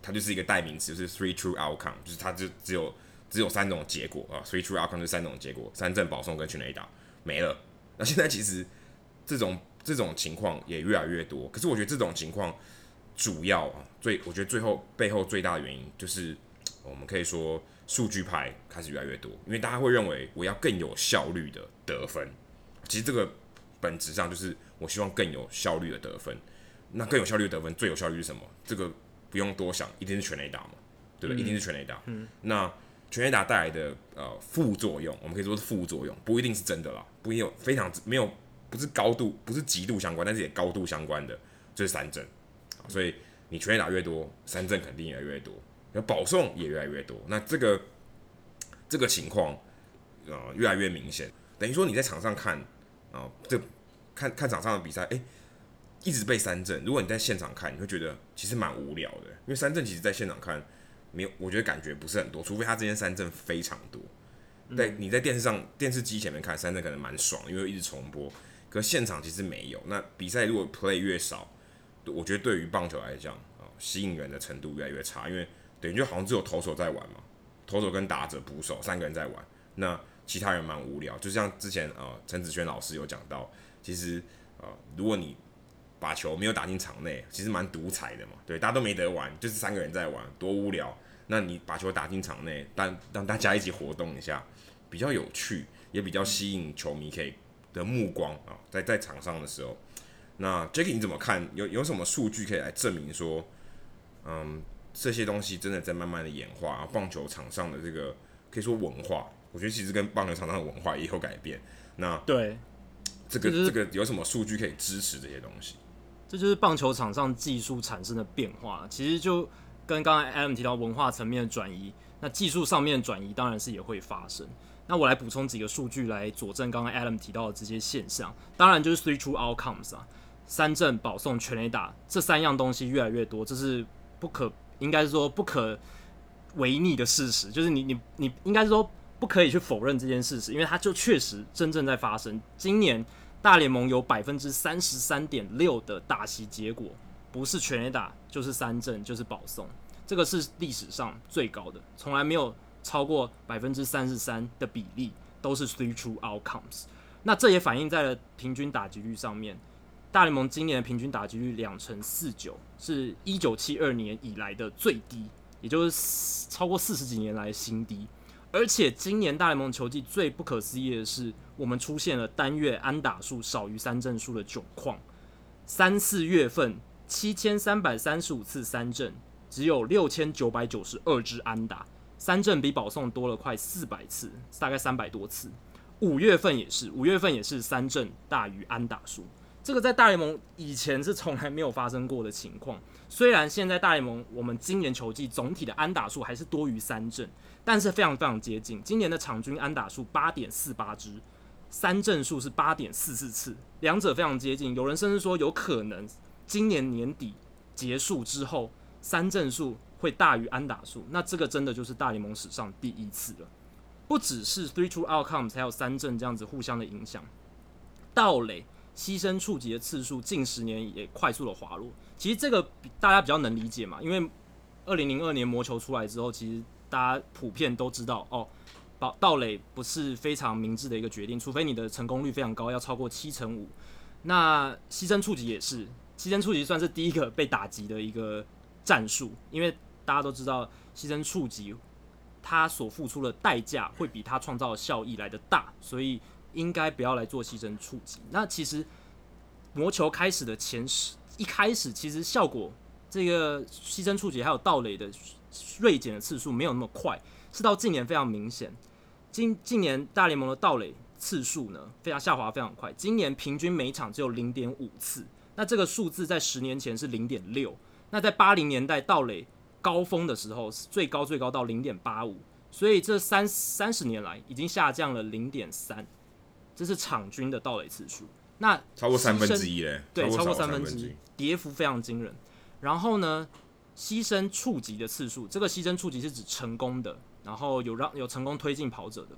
A: 它就是一个代名词，就是 three true outcome，就是它就只有只有三种结果啊，three true outcome 就是三种结果，三振、保送跟全垒打没了。那现在其实。这种这种情况也越来越多，可是我觉得这种情况主要啊，最我觉得最后背后最大的原因就是，我们可以说数据派开始越来越多，因为大家会认为我要更有效率的得分，其实这个本质上就是我希望更有效率的得分。那更有效率的得分，最有效率是什么？这个不用多想，一定是全垒打嘛，对不对？嗯、一定是全垒打。嗯。那全垒打带来的呃副作用，我们可以说是副作用，不一定是真的啦，不一定有非常没有。不是高度，不是极度相关，但是也高度相关的，就是三振。所以你全垒打越多，三振肯定也越多，然后保送也越来越多。那这个这个情况，呃，越来越明显。等于说你在场上看，啊、呃，这看看场上的比赛，诶、欸，一直被三振。如果你在现场看，你会觉得其实蛮无聊的，因为三振其实在现场看没有，我觉得感觉不是很多，除非他这边三振非常多。在你在电视上电视机前面看三振可能蛮爽，因为一直重播。可现场其实没有。那比赛如果 play 越少，我觉得对于棒球来讲啊，吸引人的程度越来越差，因为等于就好像只有投手在玩嘛，投手跟打者、捕手三个人在玩，那其他人蛮无聊。就像之前啊，陈子轩老师有讲到，其实啊，如果你把球没有打进场内，其实蛮独裁的嘛，对，大家都没得玩，就是三个人在玩，多无聊。那你把球打进场内，但让大家一起活动一下，比较有趣，也比较吸引球迷可以。的目光啊，在在场上的时候，那 Jacky 你怎么看？有有什么数据可以来证明说，嗯，这些东西真的在慢慢的演化，棒球场上的这个可以说文化，我觉得其实跟棒球场上的文化也有改变。那对，这个这个有什么数据可以支持这些东西？
B: 这就是棒球场上技术产生的变化。其实就跟刚才 Adam 提到文化层面的转移，那技术上面的转移当然是也会发生。那我来补充几个数据来佐证刚刚 Adam 提到的这些现象。当然就是 three true outcomes 啊，三振、保送、全垒打这三样东西越来越多，这是不可，应该是说不可违逆的事实。就是你你你应该是说不可以去否认这件事实，因为它就确实真正在发生。今年大联盟有百分之三十三点六的打席结果不是全垒打就是三振就是保送，这个是历史上最高的，从来没有。超过百分之三十三的比例都是 three true outcomes。那这也反映在了平均打击率上面。大联盟今年的平均打击率两成四九，是一九七二年以来的最低，也就是超过四十几年来的新低。而且今年大联盟球季最不可思议的是，我们出现了单月安打数少于三振数的窘况。三四月份七千三百三十五次三振，只有六千九百九十二支安打，三振比保送多了快四百次，大概三百多次。五月份也是，五月份也是三振大于安打数。这个在大联盟以前是从来没有发生过的情况。虽然现在大联盟我们今年球季总体的安打数还是多于三振，但是非常非常接近。今年的场均安打数八点四八支，三振数是八点四四次，两者非常接近。有人甚至说有可能今年年底结束之后，三振数会大于安打数。那这个真的就是大联盟史上第一次了。不只是 three two outcomes，还有三振这样子互相的影响，盗垒。牺牲触击的次数近十年也快速的滑落，其实这个大家比较能理解嘛，因为二零零二年魔球出来之后，其实大家普遍都知道哦，盗盗垒不是非常明智的一个决定，除非你的成功率非常高，要超过七成五。那牺牲触击也是，牺牲触击算是第一个被打击的一个战术，因为大家都知道牺牲触及，它所付出的代价会比它创造的效益来得大，所以。应该不要来做牺牲触及。那其实魔球开始的前十，一开始其实效果这个牺牲触及还有盗垒的锐减的次数没有那么快，是到近年非常明显。近近年大联盟的盗垒次数呢，非常下滑非常快，今年平均每场只有零点五次。那这个数字在十年前是零点六，那在八零年代盗垒高峰的时候，最高最高到零点八五，所以这三三十年来已经下降了零点三。这是场均的盗垒次数，那
A: 超过三分之一嘞，
B: 对，超过三分之一，跌幅非常惊人。然后呢，牺牲触及的次数，这个牺牲触及是指成功的，然后有让有成功推进跑者的，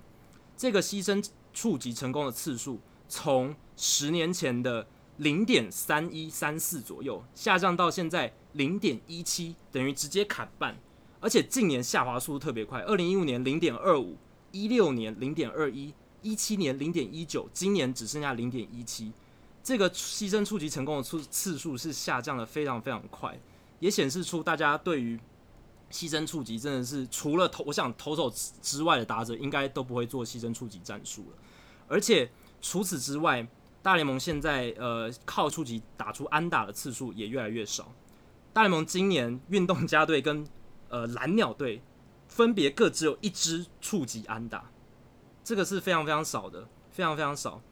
B: 这个牺牲触及成功的次数，从十年前的零点三一三四左右下降到现在零点一七，等于直接砍半，而且近年下滑速度特别快，二零一五年零点二五，一六年零点二一。一七年零点一九，今年只剩下零点一七，这个牺牲触及成功的次次数是下降的非常非常快，也显示出大家对于牺牲触及真的是除了投，我想投手之外的打者应该都不会做牺牲触及战术了。而且除此之外，大联盟现在呃靠触及打出安打的次数也越来越少。大联盟今年运动家队跟呃蓝鸟队分别各只有一支触及安打。这个是非常非常少的，非常非常少。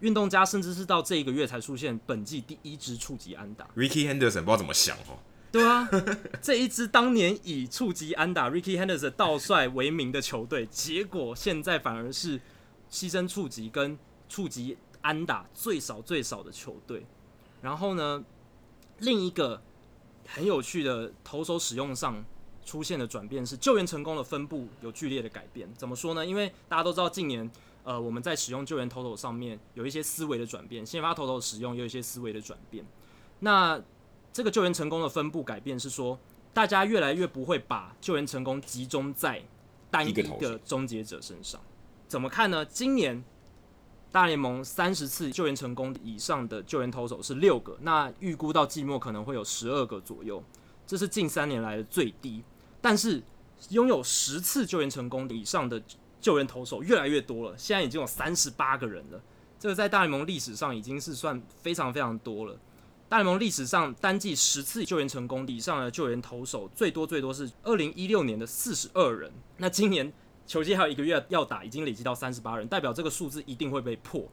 B: 运动家甚至是到这一个月才出现本季第一支触及安打。
A: Rickey Henderson 不知道怎么想哦。
B: 对啊，这一支当年以触及安打 Rickey Henderson 盗帅为名的球队，结果现在反而是牺牲触及跟触及安打最少最少的球队。然后呢，另一个很有趣的投手使用上。出现的转变是救援成功的分布有剧烈的改变。怎么说呢？因为大家都知道，近年呃我们在使用救援投手上面有一些思维的转变，先发投手使用也有一些思维的转变。那这个救援成功的分布改变是说，大家越来越不会把救援成功集中在单一的终结者身上。怎么看呢？今年大联盟三十次救援成功以上的救援投手是六个，那预估到季末可能会有十二个左右，这是近三年来的最低。但是拥有十次救援成功以上的救援投手越来越多了，现在已经有三十八个人了。这个在大联盟历史上已经是算非常非常多了。大联盟历史上单季十次救援成功以上的救援投手最多最多是二零一六年的四十二人。那今年球季还有一个月要打，已经累积到三十八人，代表这个数字一定会被破。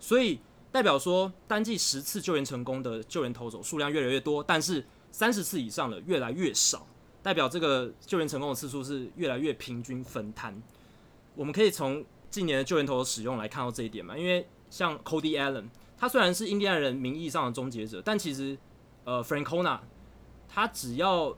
B: 所以代表说单季十次救援成功的救援投手数量越来越多，但是三十次以上的越来越少。代表这个救援成功的次数是越来越平均分摊。我们可以从近年的救援投手使用来看到这一点嘛？因为像 Cody Allen，他虽然是印第安人名义上的终结者，但其实呃 Francona 他只要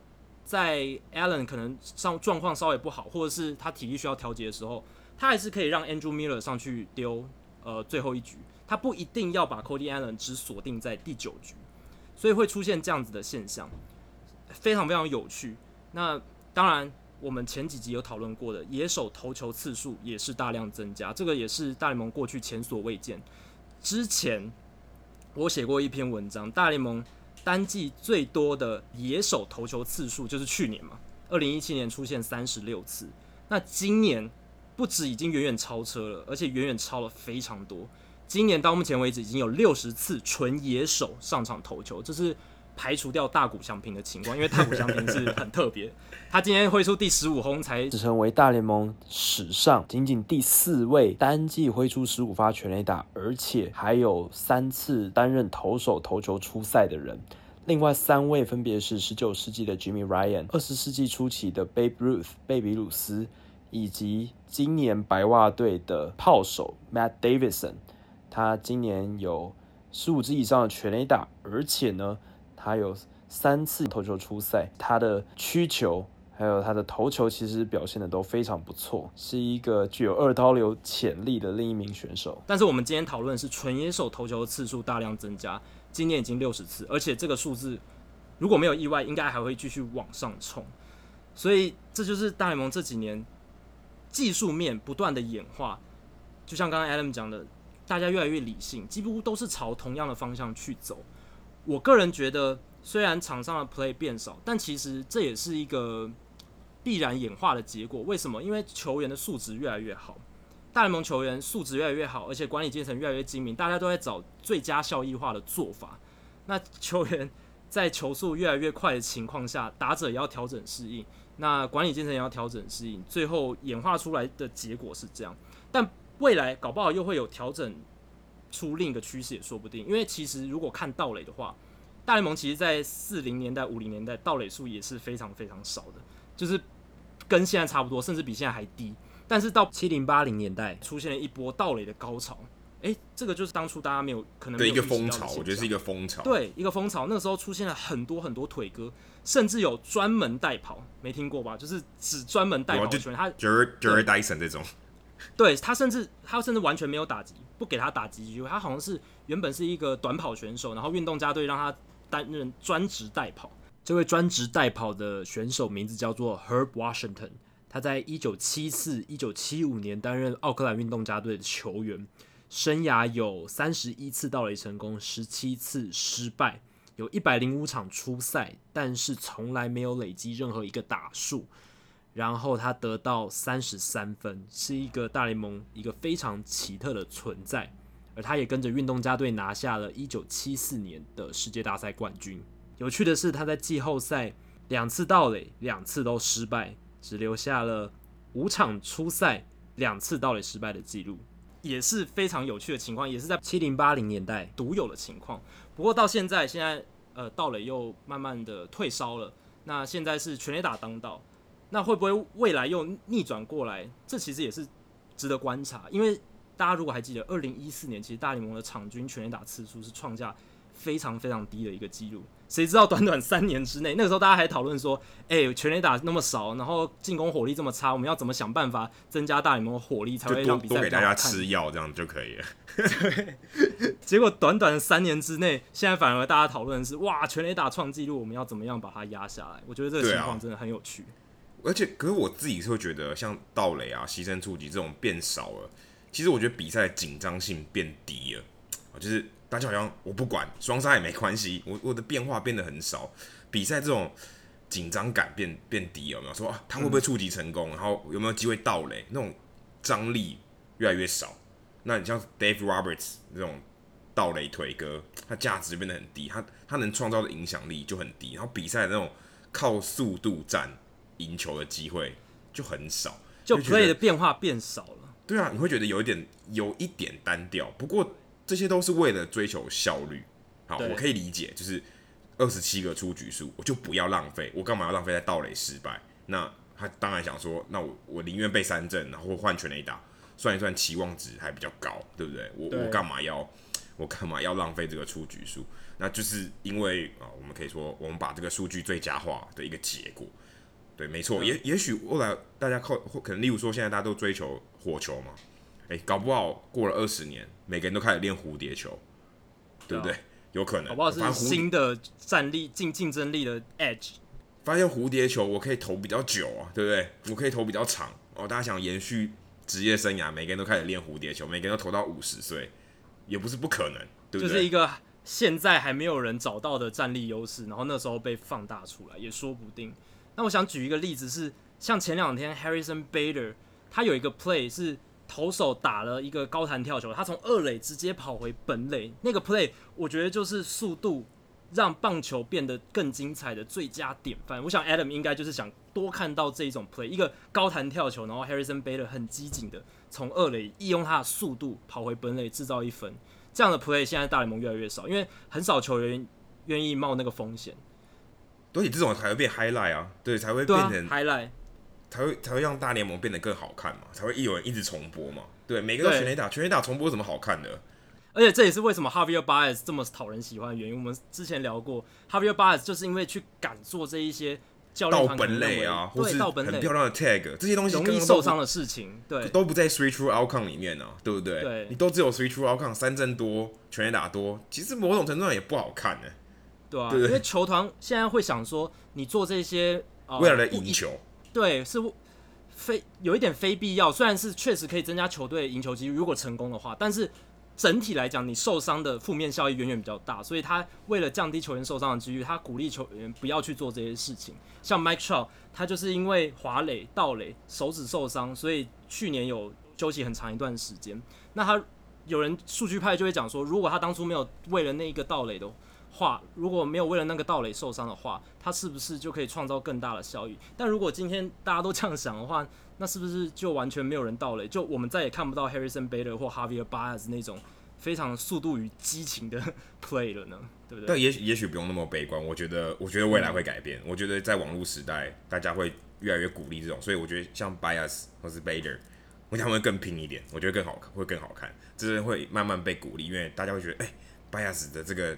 B: 在 Allen 可能上状况稍微不好，或者是他体力需要调节的时候，他还是可以让 Andrew Miller 上去丢呃最后一局，他不一定要把 Cody Allen 只锁定在第九局，所以会出现这样子的现象，非常非常有趣。那当然，我们前几集有讨论过的，野手投球次数也是大量增加，这个也是大联盟过去前所未见。之前我写过一篇文章，大联盟单季最多的野手投球次数就是去年嘛，二零一七年出现三十六次，那今年不止已经远远超车了，而且远远超了非常多。今年到目前为止已经有六十次纯野手上场投球，这是。排除掉大谷翔平的情况，因为大谷翔平是很特别，他今天挥出第十五轰，才
C: 成为大联盟史上仅仅第四位单季挥出十五发全垒打，而且还有三次担任投手投球出赛的人。另外三位分别是十九世纪的 Jimmy Ryan、二十世纪初期的 Babe Ruth 贝比鲁斯，以及今年白袜队的炮手 Matt Davidson。他今年有十五支以上的全垒打，而且呢。他有三次投球出赛，他的曲球还有他的投球其实表现的都非常不错，是一个具有二刀流潜力的另一名选手。
B: 但是我们今天讨论是纯野手投球的次数大量增加，今年已经六十次，而且这个数字如果没有意外，应该还会继续往上冲。所以这就是大联盟这几年技术面不断的演化，就像刚刚 Adam 讲的，大家越来越理性，几乎都是朝同样的方向去走。我个人觉得，虽然场上的 play 变少，但其实这也是一个必然演化的结果。为什么？因为球员的素质越来越好，大联盟球员素质越来越好，而且管理阶层越来越精明，大家都在找最佳效益化的做法。那球员在球速越来越快的情况下，打者也要调整适应，那管理阶层也要调整适应，最后演化出来的结果是这样。但未来搞不好又会有调整。出另一个趋势也说不定，因为其实如果看盗垒的话，大联盟其实，在四零年代、五零年代盗垒数也是非常非常少的，就是跟现在差不多，甚至比现在还低。但是到七零八零年代出现了一波盗垒的高潮，诶、欸，这个就是当初大家没有可能
A: 的一个风潮，我觉得是一个风潮，
B: 对，一个风潮。那个时候出现了很多很多腿哥，甚至有专门代跑，没听过吧？就是只专门代跑球员，他
A: Jarrod Dyson 这种。
B: 对他，甚至他甚至完全没有打击，不给他打击机会。他好像是原本是一个短跑选手，然后运动家队让他担任专职代跑。这位专职代跑的选手名字叫做 Herb Washington，他在一九七四、一九七五年担任奥克兰运动家队的球员，生涯有三十一次盗垒成功，十七次失败，有一百零五场出赛，但是从来没有累积任何一个打数。然后他得到三十三分，是一个大联盟一个非常奇特的存在，而他也跟着运动家队拿下了一九七四年的世界大赛冠军。有趣的是，他在季后赛两次盗垒，两次都失败，只留下了五场初赛两次盗垒失败的记录，也是非常有趣的情况，也是在七零八零年代独有的情况。不过到现在，现在呃盗垒又慢慢的退烧了，那现在是全垒打当道。那会不会未来又逆转过来？这其实也是值得观察，因为大家如果还记得，二零一四年其实大联盟的场均全垒打次数是创下非常非常低的一个记录。谁知道短短三年之内，那个时候大家还讨论说，哎、欸，全垒打那么少，然后进攻火力这么差，我们要怎么想办法增加大联盟的火力，才会让比赛
A: 多给大家吃药，这样就可以了。
B: 对，结果短短三年之内，现在反而大家讨论的是，哇，全垒打创纪录，我们要怎么样把它压下来？我觉得这个情况真的很有趣。
A: 而且，可是我自己是会觉得，像盗雷啊、牺牲触及这种变少了，其实我觉得比赛紧张性变低了。就是大家好像我不管双杀也没关系，我我的变化变得很少，比赛这种紧张感变变低了，有没有？说啊，他会不会触及成功？然后有没有机会盗雷？那种张力越来越少。那你像 Dave Roberts 这种盗雷腿哥，他价值变得很低，他他能创造的影响力就很低。然后比赛那种靠速度战。赢球的机会就很少，
B: 就 play 的变化变少了。
A: 对啊，你会觉得有一点有一点单调。不过这些都是为了追求效率。好，我可以理解，就是二十七个出局数，我就不要浪费。我干嘛要浪费在盗垒失败？那他当然想说，那我我宁愿被三振，然后换全垒打，算一算期望值还比较高，对不对？我对我干嘛要我干嘛要浪费这个出局数？那就是因为啊，我们可以说，我们把这个数据最佳化的一个结果。对，没错，也也许后来大家靠，可能例如说，现在大家都追求火球嘛，哎，搞不好过了二十年，每个人都开始练蝴蝶球，对不对？有可能，
B: 搞不好是新的战力、竞竞争力的 edge。
A: 发现蝴蝶球我可以投比较久啊，对不对？我可以投比较长哦。大家想延续职业生涯，每个人都开始练蝴蝶球，每个人都投到五十岁，也不是不可能，对不对？
B: 就是一个现在还没有人找到的战力优势，然后那时候被放大出来，也说不定。那我想举一个例子是，像前两天 Harrison Bader，他有一个 play 是投手打了一个高弹跳球，他从二垒直接跑回本垒，那个 play 我觉得就是速度。让棒球变得更精彩的最佳典范，我想 Adam 应该就是想多看到这一种 play，一个高弹跳球，然后 Harrison Bader 很机警的从二垒利用他的速度跑回本垒制造一分，这样的 play 现在大联盟越来越少，因为很少球员愿意冒那个风险。
A: 所以这种才会变 highlight 啊，对，才会变成
B: highlight，
A: 才会才会让大联盟变得更好看嘛，才会有人一直重播嘛，对，每个都全垒打，全垒打重播有什么好看的？
B: 而且这也是为什么 Javier Baez 这么讨人喜欢的原因。我们之前聊过，Javier Baez 就是因为去敢做这一些教
A: 练本垒啊，或是很漂亮的 tag
B: 对
A: 这些东西，
B: 容易受伤的事情，对，
A: 都不在 three true outcome 里面呢、啊，对不对？
B: 对，
A: 你都只有 three true outcome，三振多，全垒打多，其实某种程度上也不好看呢、欸，
B: 对啊，因为球团现在会想说，你做这些、呃、
A: 为了赢球，
B: 对，是非有一点非必要。虽然是确实可以增加球队赢球几率，如果成功的话，但是。整体来讲，你受伤的负面效益远远比较大，所以他为了降低球员受伤的几率，他鼓励球员不要去做这些事情。像 Mike Trout，他就是因为滑垒、盗垒、手指受伤，所以去年有休息很长一段时间。那他有人数据派就会讲说，如果他当初没有为了那一个盗垒的话，如果没有为了那个盗垒受伤的话，他是不是就可以创造更大的效益？但如果今天大家都这样想的话，那是不是就完全没有人盗垒？就我们再也看不到 Harrison Bader 或 Javier Baez 那种非常速度与激情的 play 了呢？对不对？
A: 但也许也许不用那么悲观。我觉得，我觉得未来会改变。我觉得在网络时代，大家会越来越鼓励这种。所以我觉得像 Baez 或是 Bader，我想会更拼一点。我觉得更好看，会更好看。这是会慢慢被鼓励，因为大家会觉得，哎、欸、Baez 的这个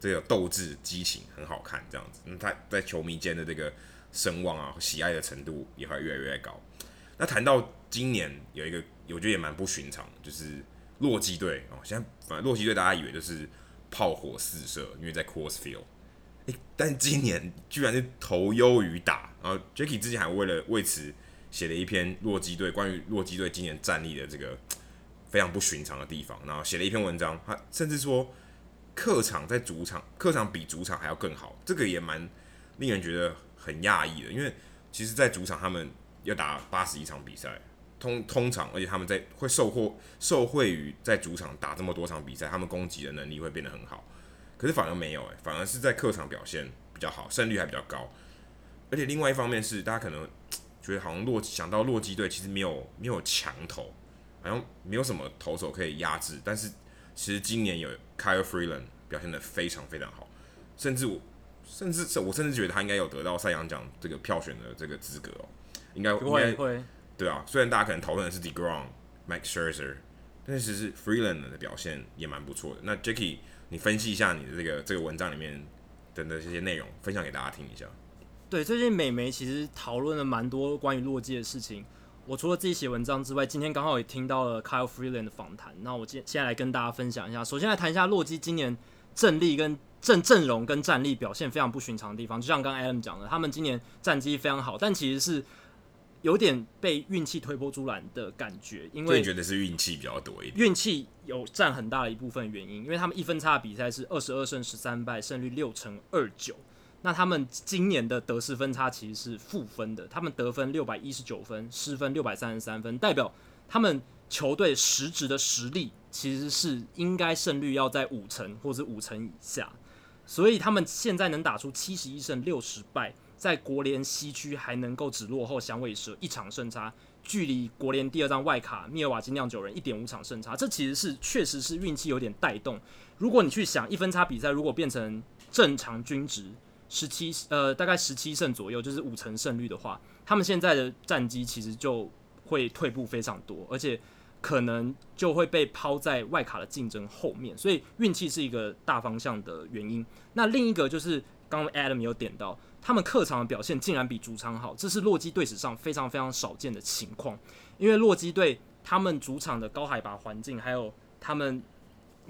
A: 这个斗志、激情很好看，这样子。那他在球迷间的这个声望啊、喜爱的程度也会越来越高。那谈到今年有一个，我觉得也蛮不寻常，就是洛基队哦。现在反正洛基队大家以为就是炮火四射，因为在 Coors Field，欸，但今年居然是投优于打。然后 Jacky 之前还为了为此写了一篇洛基队关于洛基队今年战力的这个非常不寻常的地方，然后写了一篇文章，他甚至说客场在主场，客场比主场还要更好，这个也蛮令人觉得很讶异的，因为其实，在主场他们。要打八十一场比赛，通通常，而且他们在会受惠受惠于在主场打这么多场比赛，他们攻击的能力会变得很好。可是反而没有诶，反而是在客场表现比较好，胜率还比较高。而且另外一方面是，大家可能 觉得好像洛想到洛基队其实没有没有强投，好像没有什么投手可以压制。但是其实今年有 Kyle Freeland 表现的非常非常好，甚至我甚至是我甚至觉得他应该有得到赛扬奖这个票选的这个资格哦。应该应该会对啊，虽然大家可能讨论的是 deGrom、Max Scherzer，但是其实 Freeland 的表现也蛮不错的。那 Jacky，你分析一下你的这个这个文章里面的这些内容，分享给大家听一下。
B: 对，最近美媒其实讨论了蛮多关于洛基的事情。我除了自己写文章之外，今天刚好也听到了 Kyle Freeland 的访谈。那我今现在来跟大家分享一下。首先来谈一下洛基今年阵力跟阵阵容跟战力表现非常不寻常的地方。就像刚刚 Adam 讲的，他们今年战绩非常好，但其实是。有点被运气推波助澜的感觉，因为
A: 觉得是运气比较多一点，
B: 运气有占很大的一部分原因，因为他们一分差的比赛是二十二胜十三败，胜率六成二九。那他们今年的得失分差其实是负分的，他们得分六百一十九分，失分六百三十三分，代表他们球队实质的实力其实是应该胜率要在五成或者五成以下，所以他们现在能打出七十一胜六十败。在国联西区还能够只落后响尾蛇一场胜差，距离国联第二张外卡密尔瓦基酿酒人一点五场胜差，这其实是确实是运气有点带动。如果你去想一分差比赛，如果变成正常均值十七呃大概十七胜左右，就是五成胜率的话，他们现在的战绩其实就会退步非常多，而且可能就会被抛在外卡的竞争后面。所以运气是一个大方向的原因。那另一个就是刚刚 Adam 有点到。他们客场的表现竟然比主场好，这是洛基队史上非常非常少见的情况。因为洛基队他们主场的高海拔环境，还有他们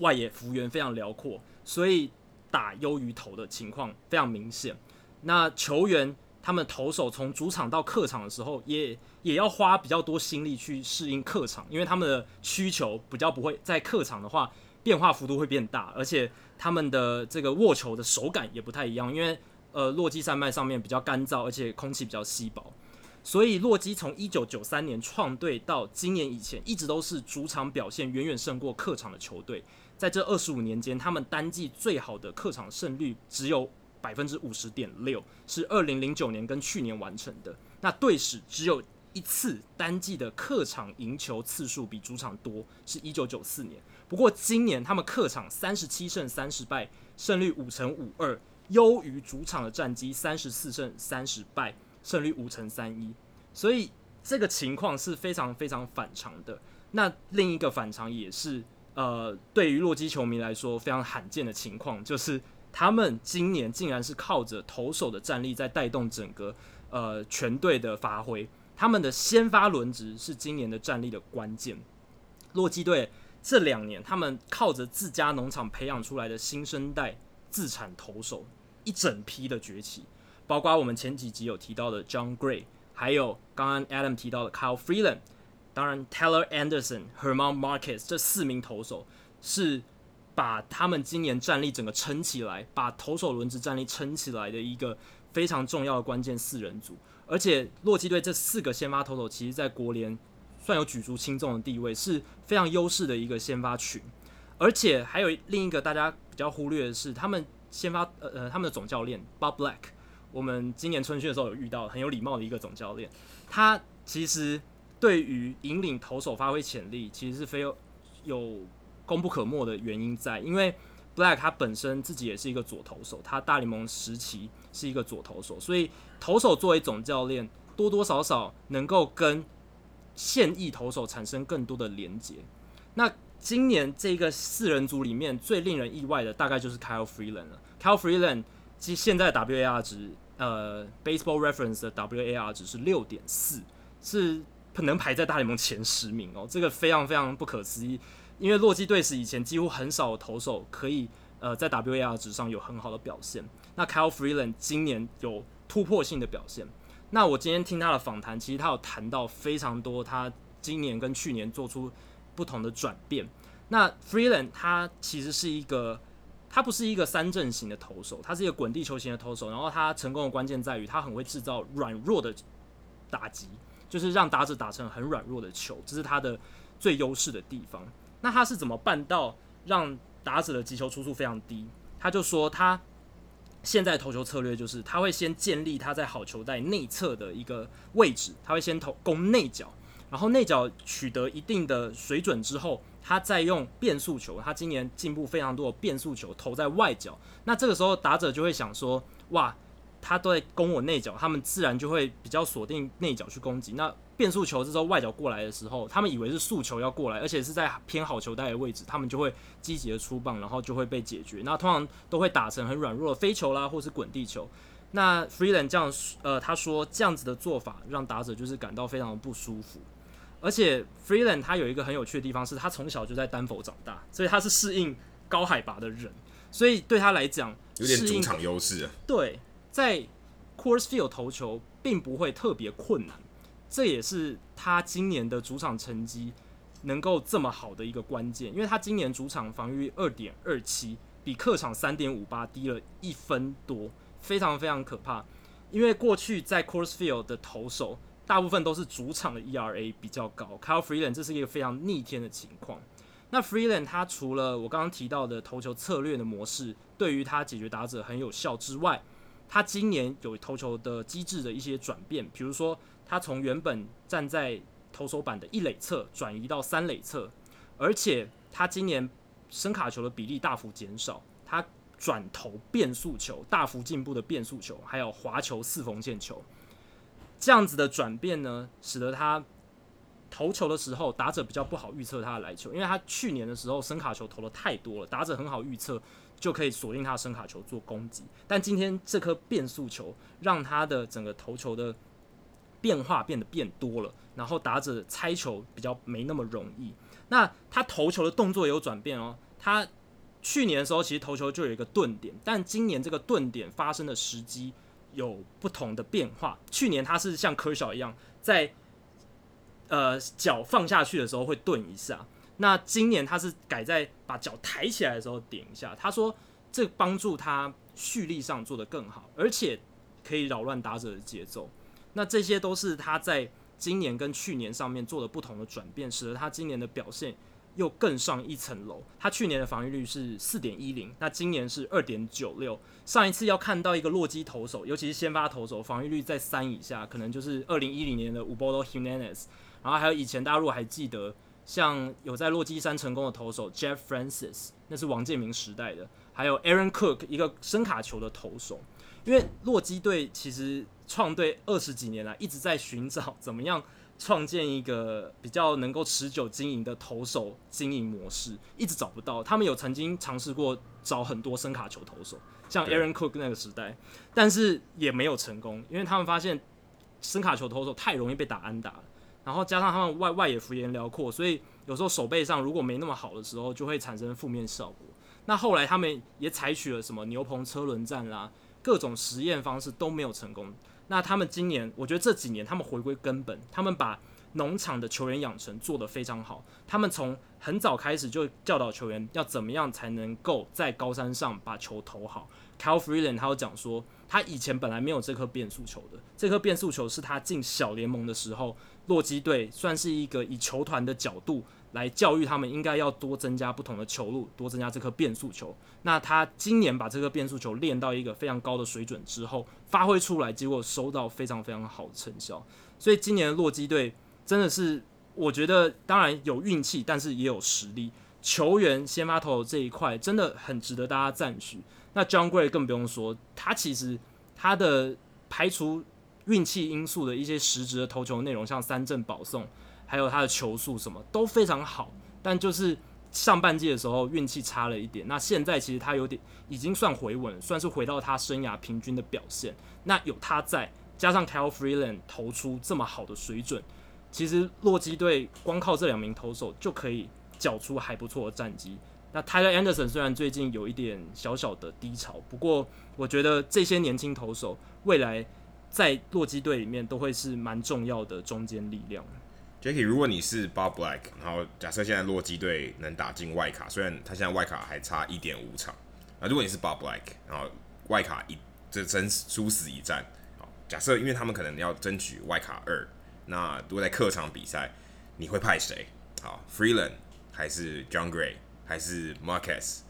B: 外野幅员非常辽阔，所以打优于投的情况非常明显。那球员他们投手从主场到客场的时候也，也要花比较多心力去适应客场，因为他们的需求比较不会在客场的话变化幅度会变大，而且他们的这个握球的手感也不太一样，因为呃落基山脉上面比较干燥，而且空气比较稀薄。所以洛基从一九九三年创队到今年以前，一直都是主场表现远远胜过客场的球队。在这二十五年间，他们单季最好的客场胜率只有百分之五十点六，是二零零九年跟去年完成的。那队史只有一次单季的客场赢球次数比主场多，是一九九四年。不过今年他们客场三十七胜三十败，胜率五成五二，优于主场的战绩三十四胜三十败。胜率五成三一，所以这个情况是非常非常反常的。那另一个反常也是，呃，对于洛基球迷来说非常罕见的情况，就是他们今年竟然是靠着投手的战力在带动整个呃全队的发挥。他们的先发轮值是今年的战力的关键。洛基队这两年，他们靠着自家农场培养出来的新生代自产投手，一整批的崛起。包括我们前几集有提到的 John Gray，还有刚刚 Adam 提到的 Kyle Freeland，当然 Tyler Anderson、German Marquez 这四名投手是把他们今年战力整个撑起来，把投手轮值战力撑起来的一个非常重要的关键四人组。而且洛基队这四个先发投手，其实在国联算有举足轻重的地位，是非常优势的一个先发群。而且还有另一个大家比较忽略的是，他们先发呃呃他们的总教练 Bob Black。我们今年春训的时候有遇到很有礼貌的一个总教练，他其实对于引领投手发挥潜力，其实是非有功不可没的原因在。因为 Black 他本身自己也是一个左投手，他大联盟时期是一个左投手，所以投手作为总教练，多多少少能够跟现役投手产生更多的连接。那今年这个四人组里面最令人意外的，大概就是 Kyle Freeland 了。Kyle Freeland 即现在的 WAR 值，呃，Baseball Reference 的 WAR 值是六点四，是能排在大联盟前十名哦，这个非常非常不可思议。因为洛基队史以前几乎很少投手可以呃在 WAR 值上有很好的表现。那 Kyle Freeland 今年有突破性的表现。那我今天听他的访谈，其实他有谈到非常多，他今年跟去年做出不同的转变。那 Freeland 他其实是一个。他不是一个三振型的投手，他是一个滚地球型的投手。然后他成功的关键在于他很会制造软弱的打击，就是让打者打成很软弱的球，这是他的最优势的地方。那他是怎么办到让打者的击球出速非常低？他就说他现在投球策略就是他会先建立他在好球带内侧的一个位置，他会先投攻内角，然后内角取得一定的水准之后。他在用变速球，他今年进步非常多的变速球投在外角，那这个时候打者就会想说，哇，他都在攻我内角，他们自然就会比较锁定内角去攻击。那变速球这时候外角过来的时候，他们以为是速球要过来，而且是在偏好球带的位置，他们就会积极的出棒，然后就会被解决。那通常都会打成很软弱的飞球啦，或是滚地球。那 Freeland 这样，呃，他说这样子的做法让打者就是感到非常的不舒服。而且 Freeland 他有一个很有趣的地方，是他从小就在丹佛长大，所以他是适应高海拔的人，所以对他来讲
A: 有点主场优势啊。
B: 对，在 Coors Field 投球并不会特别困难，这也是他今年的主场成绩能够这么好的一个关键，因为他今年主场防御二点二七，比客场三点五八低了一分多，非常非常可怕。因为过去在 Coors Field 的投手。大部分都是主场的 ERA 比较高，Kyle Freeland 这是一个非常逆天的情况。那 Freeland 他除了我刚刚提到的投球策略的模式，对于他解决打者很有效之外，他今年有投球的机制的一些转变，比如说他从原本站在投手板的一垒侧转移到三垒侧，而且他今年声卡球的比例大幅减少，他转投变速球，大幅进步的变速球，还有滑球四缝线球。这样子的转变呢，使得他投球的时候，打者比较不好预测他的来球，因为他去年的时候声卡球投的太多了，打者很好预测，就可以锁定他的声卡球做攻击。但今天这颗变速球让他的整个投球的变化变得变多了，然后打者猜球比较没那么容易。那他投球的动作也有转变哦，他去年的时候其实投球就有一个顿点，但今年这个顿点发生的时机有不同的变化。去年他是像科小一样，在呃脚放下去的时候会顿一下，那今年他是改在把脚抬起来的时候点一下。他说这帮助他蓄力上做得更好，而且可以扰乱打者的节奏。那这些都是他在今年跟去年上面做的不同的转变，使得他今年的表现又更上一层楼。他去年的防御率是四点一零，那今年是二点九六。上一次要看到一个洛基投手，尤其是先发投手防御率在三以下，可能就是二零一零年的 Ubaldo Jimenez。然后还有以前大家如果还记得，像有在洛基山成功的投手 Jeff Francis，那是王建民时代的，还有 Aaron Cook 一个声卡球的投手。因为洛基队其实创队二十几年来一直在寻找怎么样创建一个比较能够持久经营的投手经营模式，一直找不到。他们有曾经尝试过找很多声卡球投手，像 Aaron Cook 那个时代，但是也没有成功，因为他们发现声卡球投手太容易被打安打了，然后加上他们外外野幅员辽阔，所以有时候手背上如果没那么好的时候，就会产生负面效果。那后来他们也采取了什么牛棚车轮战啦。各种实验方式都没有成功。那他们今年，我觉得这几年他们回归根本，他们把农场的球员养成做得非常好。他们从很早开始就教导球员要怎么样才能够在高山上把球投好。Cal Freeland 他有讲说，他以前本来没有这颗变速球的，这颗变速球是他进小联盟的时候，洛基队算是一个以球团的角度。来教育他们应该要多增加不同的球路，多增加这颗变速球。那他今年把这颗变速球练到一个非常高的水准之后，发挥出来，结果收到非常非常好的成效。所以今年的洛基队真的是，我觉得当然有运气，但是也有实力。球员先发投手这一块真的很值得大家赞许。那 John Gray 更不用说，他其实他的排除运气因素的一些实质的投球内容，像三振保送。还有他的球速什么都非常好，但就是上半季的时候运气差了一点。那现在其实他有点已经算回稳，算是回到他生涯平均的表现。那有他在，加上 Kyle Freeland 投出这么好的水准，其实洛基队光靠这两名投手就可以缴出还不错的战绩。那 Tyler Anderson 虽然最近有一点小小的低潮，不过我觉得这些年轻投手未来在洛基队里面都会是蛮重要的中坚力量。
A: Jackie，如果你是 Bob Black，然后假设现在洛基队能打进外卡，虽然他现在外卡还差一点五场，啊，如果你是 Bob Black，然后外卡一这争殊死一战，好，假设因为他们可能要争取外卡二，那如果在客场比赛，你会派谁？好，Freeland 还是 John Gray？还是 Marquez？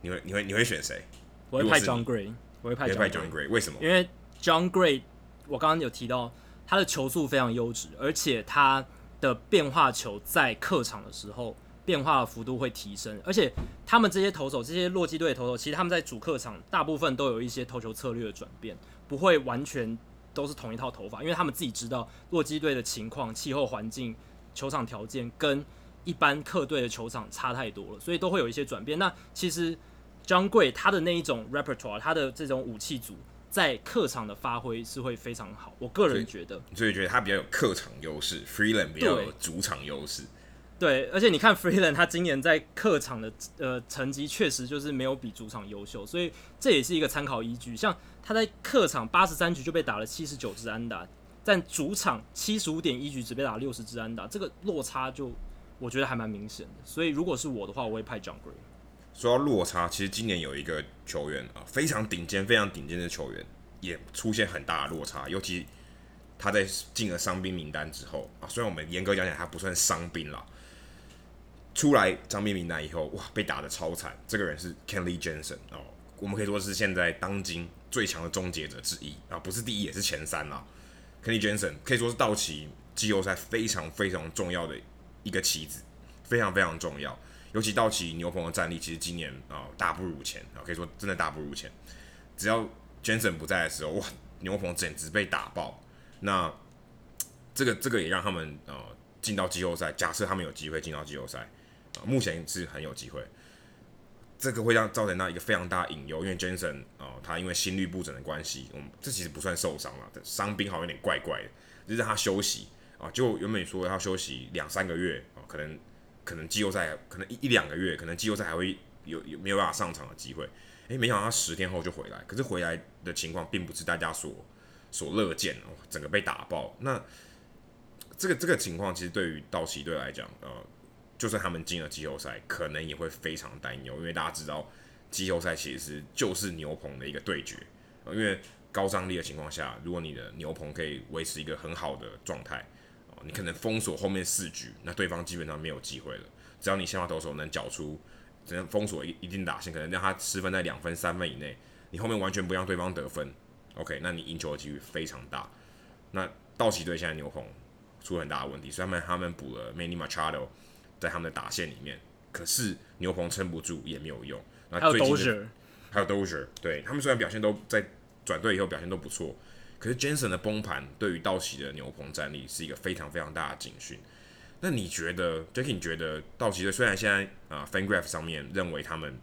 A: 你会你会你会选谁？
B: 我会派 John Gray，我会派
A: John Gray，为什么？
B: 因为 John Gray，我刚刚有提到他的球速非常优质，而且他。的变化球在客场的时候变化的幅度会提升，而且他们这些投手，这些洛基队的投手，其实他们在主客场大部分都有一些投球策略的转变，不会完全都是同一套投法，因为他们自己知道洛基队的情况、气候环境、球场条件跟一般客队的球场差太多了，所以都会有一些转变。那其实 Jon Gray 他的那一种 repertoire，他的这种武器组。在客场的发挥是会非常好，我个人觉得，
A: 所以觉得他比较有客场优势，Freeland 比较有主场优势。
B: 对，而且你看 Freeland 他今年在客场的呃成绩确实就是没有比主场优秀，所以这也是一个参考依据。像他在客场八十三局就被打了七十九支安打，但主场七十五点一局只被打六十支安打，这个落差就我觉得还蛮明显的。所以如果是我的话，我会派 Jon Gray。
A: 说到落差，其实今年有一个球员啊，非常顶尖、非常顶尖的球员，也出现很大的落差。尤其他在进了伤兵名单之后啊，虽然我们严格讲讲他不算伤兵了，出来伤兵名单以后，哇，被打得超惨。这个人是 Kenley Jansen 哦，我们可以说是现在当今最强的终结者之一啊，不是第一也是前三啦。Kenley Jansen 可以说是道奇季后赛非常非常重要的一个棋子，非常非常重要。尤其道奇牛棚的战力，其实今年啊、大不如前啊，可以说真的大不如前。只要 Jansen 不在的时候，哇，牛棚简直被打爆。那这个这个也让他们呃进到季后赛。假设他们有机会进到季后赛，目前是很有机会。这个会让造成那一个非常大的隐忧，因为 Jansen 啊、呃，他因为心率不整的关系，我们这其实不算受伤了，伤兵好像有点怪怪的，就是让他休息啊、就原本说要休息两三个月啊、可能。可能季后赛可能一一两个月，可能季后赛还会有有没有办法上场的机会？诶，没想到他十天后就回来，可是回来的情况并不是大家所所乐见哦，整个被打爆。那这个这个情况其实对于道奇队来讲，呃，就算他们进了季后赛，可能也会非常担忧，因为大家知道季后赛其实就是牛棚的一个对决，呃，因为高张力的情况下，如果你的牛棚可以维持一个很好的状态，你可能封锁后面四局，那对方基本上没有机会了。只要你先发投手能缴出，只能封锁一一定打线，可能让他失分在两分、三分以内，你后面完全不让对方得分，OK，那你赢球的几率非常大。那道奇队现在牛棚出了很大的问题，虽然他们他们补了 Manny Machado 在他们的打线里面，可是牛棚撑不住也没有用。那最近的还有 Dozier，对他们虽然表现都在转队以后表现都不错，可是 Jansen 的崩盘对于道奇的牛棚战力是一个非常非常大的警讯。那你觉得，Jackie？你觉得道奇队虽然现在啊、，FanGraph 上面认为他们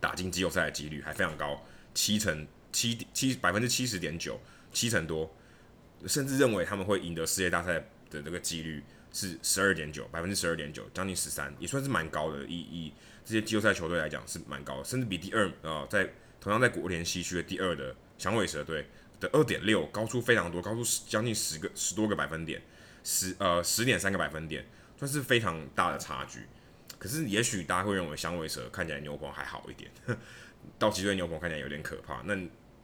A: 打进季后赛的几率还非常高，七成七七百分之七十点九，七成多，甚至认为他们会赢得世界大赛的这个几率是十二点九，百分之十二点九，将近十三，也算是蛮高的。以以这些季后赛球队来讲是蛮高的，甚至比第二啊、在同样在国联西区的第二的响尾蛇队的二点六高出非常多，高出将近十个十多个百分点。十呃十点三个百分点，算是非常大的差距。可是也许大家会认为响尾蛇看起来牛棚还好一点，道奇队牛棚看起来有点可怕。那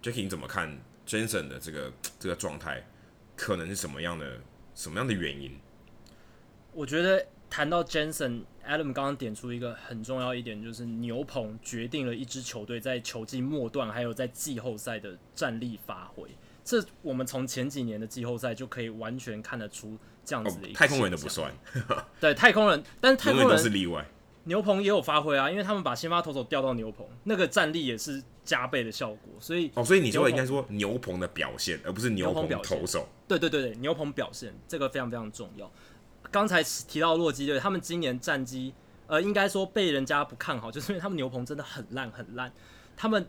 A: Jackie 你怎么看 Jansen 的这个这个状态，可能是什么样的什么样的原因？
B: 我觉得谈到 Jansen，Adam 刚刚点出一个很重要一点，就是牛棚决定了一支球队在球季末段还有在季后赛的战力发挥。这我们从前几年的季后赛就可以完全看得出这样子的一个、哦、太空人的不算，对太空人，但是太空人
A: 是例外。
B: 牛棚也有发挥啊，因为他们把先发投手调到牛棚，那个战力也是加倍的效果。所以
A: 哦，所以你说应该说牛棚的表现，而不是牛棚投手。
B: 对对对对，牛棚表现这个非常非常重要。刚才提到洛基队，他们今年战绩呃，应该说被人家不看好，就是因为他们牛棚真的很烂很烂，他们。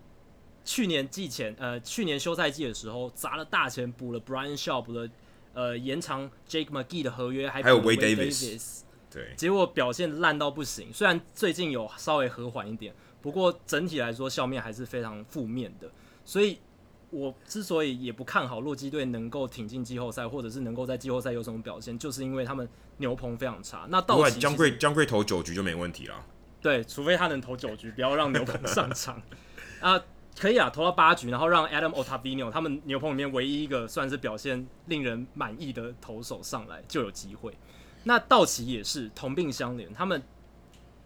B: 去年季前，呃，去年休赛季的时候砸了大钱补了 Brian Shaw，补了呃延长 Jake McGee 的合约，还
A: 还有 Wade Davis，对，
B: 结果表现烂到不行。虽然最近有稍微和缓一点，不过整体来说笑面还是非常负面的。所以我之所以也不看好洛基队能够挺进季后赛，或者是能够在季后赛有什么表现，就是因为他们牛棚非常差。那道奇
A: 江贵江贵投九局就没问题了。
B: 对，除非他能投九局，不要让牛棚上场 啊。可以啊，投到八局，然后让 Adam Ottavino 他们牛棚里面唯一一个算是表现令人满意的投手上来就有机会。那道奇也是同病相怜，他们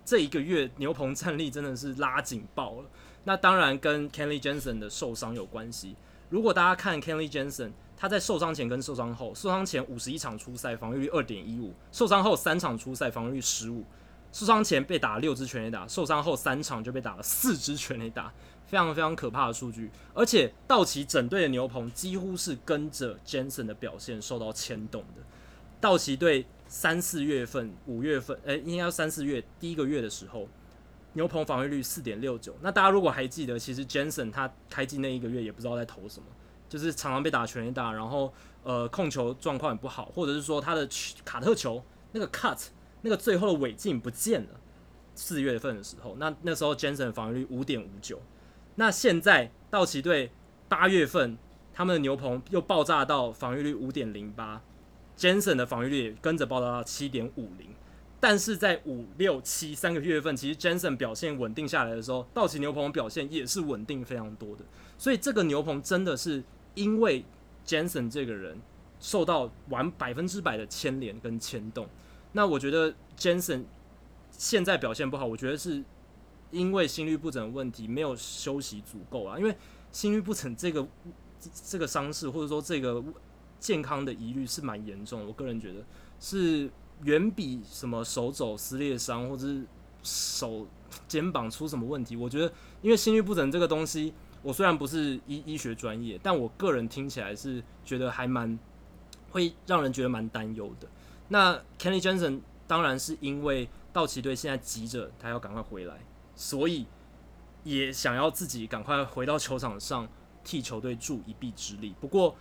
B: 这一个月牛棚战力真的是拉紧爆了。那当然跟 Kenley Jansen 的受伤有关系。如果大家看 Kenley Jansen，他在受伤前跟受伤后，受伤前五十一场出赛防御率二点一五，受伤后三场出赛防御率十五，受伤前被打了六支全垒打，受伤后三场就被打了四支全垒打。非常非常可怕的数据，而且道奇整队的牛棚几乎是跟着 Jansen 的表现受到牵动的。道奇队三四月份、五月份，诶、应该三四月第一个月的时候，牛棚防御率四点六九。那大家如果还记得，其实 Jensen 他开季那一个月也不知道在投什么，就是常常被打全垒打，然后呃控球状况也不好，或者是说他的卡特球那个 cut 那个最后的尾劲不见了。四月份的时候，那那时候 Jensen 防御率五点五九。那现在道奇队八月份他们的牛棚又爆炸到防御率五点零八，Jensen 的防御率也跟着爆炸到七点五零。但是在五六七三个月份，其实 Jansen 表现稳定下来的时候，道奇牛棚表现也是稳定非常多的。所以这个牛棚真的是因为 Jansen 这个人受到完百分之百的牵连跟牵动。那我觉得 Jansen 现在表现不好，我觉得是。因为心律不整的问题，没有休息足够啊。因为心律不整这个这个伤势，或者说这个健康的疑虑是蛮严重的。我个人觉得是远比什么手肘撕裂伤，或者是手肩膀出什么问题。我觉得，因为心律不整这个东西，我虽然不是医医学专业，但我个人听起来是觉得还蛮会让人觉得蛮担忧的。那 Kenley Jansen 当然是因为道奇队现在急着他要赶快回来。所以也想要自己赶快回到球场上替球队助一臂之力。不过，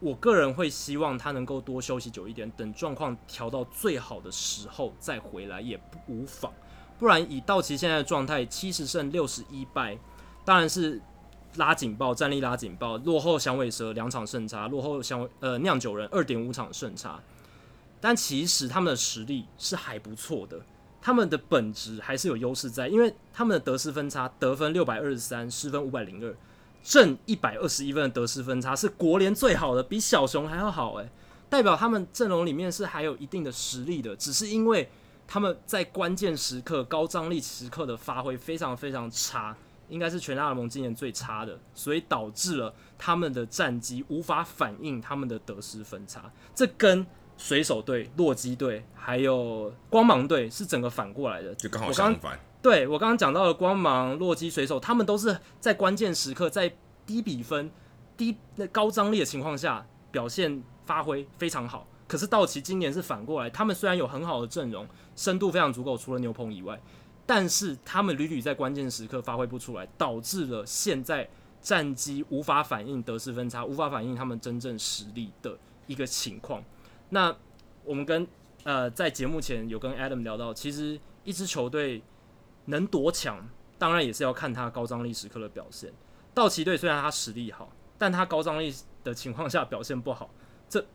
B: 我个人会希望他能够多休息久一点，等状况调到最好的时候再回来也不无妨。不然以道奇现在的状态，七十胜六十一败，当然是拉警报，战力拉警报，落后响尾蛇两场胜差，落后响呃酿酒人二点五场胜差。但其实他们的实力是还不错的，他们的本质还是有优势在，因为他们的得失分差得分六百二十三，失分五百零二，正一百二十一分的得失分差是国联最好的，比小熊还要好诶，代表他们阵容里面是还有一定的实力的，只是因为他们在关键时刻、高张力时刻的发挥非常非常差，应该是全大联盟今年最差的，所以导致了他们的战绩无法反映他们的得失分差，这跟水手队、洛基队还有光芒队是整个反过来的，
A: 就刚好相反。
B: 对我刚刚讲到的光芒、洛基、水手，他们都是在关键时刻，在低比分、低那高张力的情况下表现发挥非常好。可是道奇今年是反过来，他们虽然有很好的阵容，深度非常足够，除了牛棚以外，但是他们屡屡在关键时刻发挥不出来，导致了现在战绩无法反映得失分差，无法反映他们真正实力的一个情况。那我们跟呃在节目前有跟 Adam 聊到，其实一支球队能多强，当然也是要看他高张力时刻的表现。道奇队虽然他实力好，但他高张力的情况下表现不好，这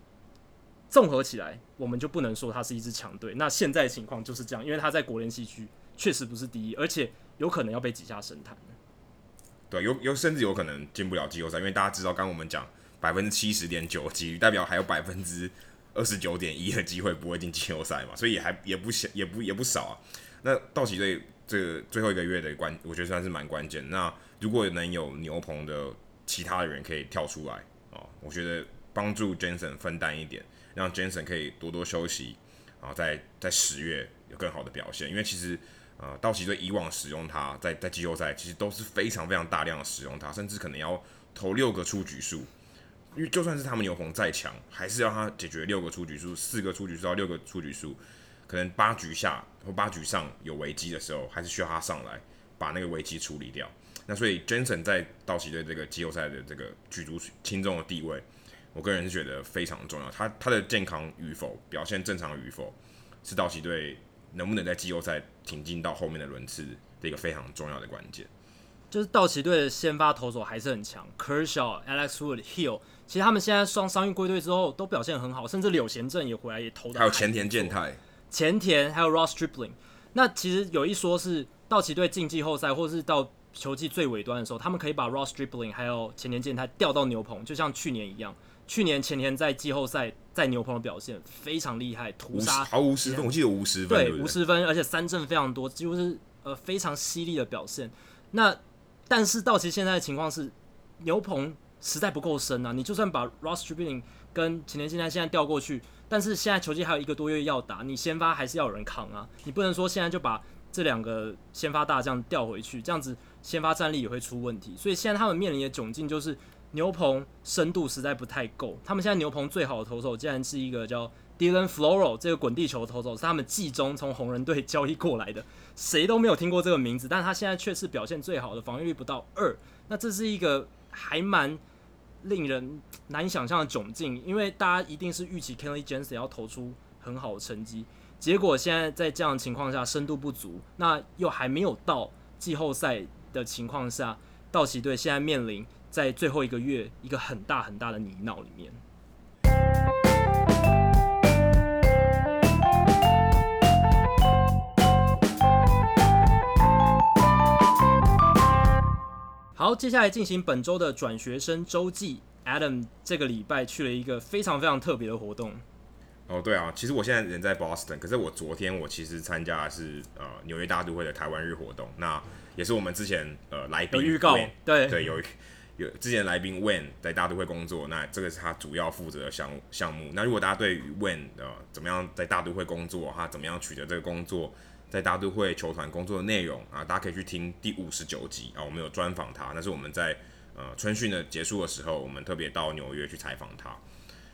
B: 综合起来，我们就不能说他是一支强队。那现在情况就是这样，因为他在国联西区确实不是第一，而且有可能要被挤下神坛。
A: 对，有有甚至有可能进不了季后赛，因为大家知道，刚刚我们讲百分之七十点九几率，代表还有百分之。二十九点一的机会不会进季后赛嘛，所以也还也不小，也不也不少啊。那道奇队这个最后一个月的关，我觉得算是蛮关键。那如果能有牛棚的其他的人可以跳出来啊，我觉得帮助 Jansen 分担一点，让 Jansen 可以多多休息啊，在在十月有更好的表现。因为其实呃，道奇队以往使用他在在季后赛其实都是非常非常大量的使用他，甚至可能要投六个出局数。因为就算是他们牛棚再强，还是要他解决六个出局数，四个出局数到六个出局数，可能八局下或八局上有危机的时候，还是需要他上来把那个危机处理掉。那所以 Jensen 在道奇队这个季后赛的这个举足轻重的地位，我个人是觉得非常重要。他他的健康与否、表现正常与否，是道奇队能不能在季后赛挺进到后面的轮次的一个非常重要的关键。
B: 就是道奇队的先发投手还是很强，Kershaw、Alex Wood、Hill。其实他们现在双伤愈归队之后都表现很好，甚至柳贤镇也回来也投的。
A: 还有前田健太、
B: 前田还有 Ross Stripling。那其实有一说是道奇队进季后赛或是到球季最尾端的时候，他们可以把 Ross Stripling 还有前田健太调到牛棚，就像去年一样。去年前田在季后赛在牛棚的表现非常厉害，屠杀
A: 毫无失分，我记得无失分，
B: 对，
A: 对对
B: 无失分，而且三振非常多，几乎是呃非常犀利的表现。那但是道奇现在的情况是牛棚。实在不够深啊！你就算把 Ross Stripling 跟前田健太现在调过去，但是现在球季还有一个多月要打，你先发还是要有人扛啊！你不能说现在就把这两个先发大将调回去，这样子先发战力也会出问题。所以现在他们面临的窘境就是牛棚深度实在不太够。他们现在牛棚最好的投手竟然是一个叫 Dylan Floro 这个滚地球投手，是他们季中从红人队交易过来的，谁都没有听过这个名字，但他现在却是表现最好的，防御率不到二。那这是一个还蛮。令人难以想象的窘境，因为大家一定是预期 Kenley Jensen 要投出很好的成绩，结果现在在这样的情况下深度不足，那又还没有到季后赛的情况下，道奇队现在面临在最后一个月一个很大很大的泥淖里面。好，接下来进行本周的转学生周记。Adam 这个礼拜去了一个非常非常特别的活动。
A: 哦，对啊，其实我现在人在 Boston，可是我昨天我其实参加的是呃纽约大都会的台湾日活动，那也是我们之前呃来宾
B: 有预告，对
A: 对有有之前来宾 Wayne 在大都会工作，那这个是他主要负责的项项目。那如果大家对于 Wayne 呃怎么样在大都会工作，他怎么样取得这个工作？在大都会球团工作的内容啊，大家可以去听第五十九集啊，我们有专访他。那是我们在呃春训的结束的时候，我们特别到纽约去采访他。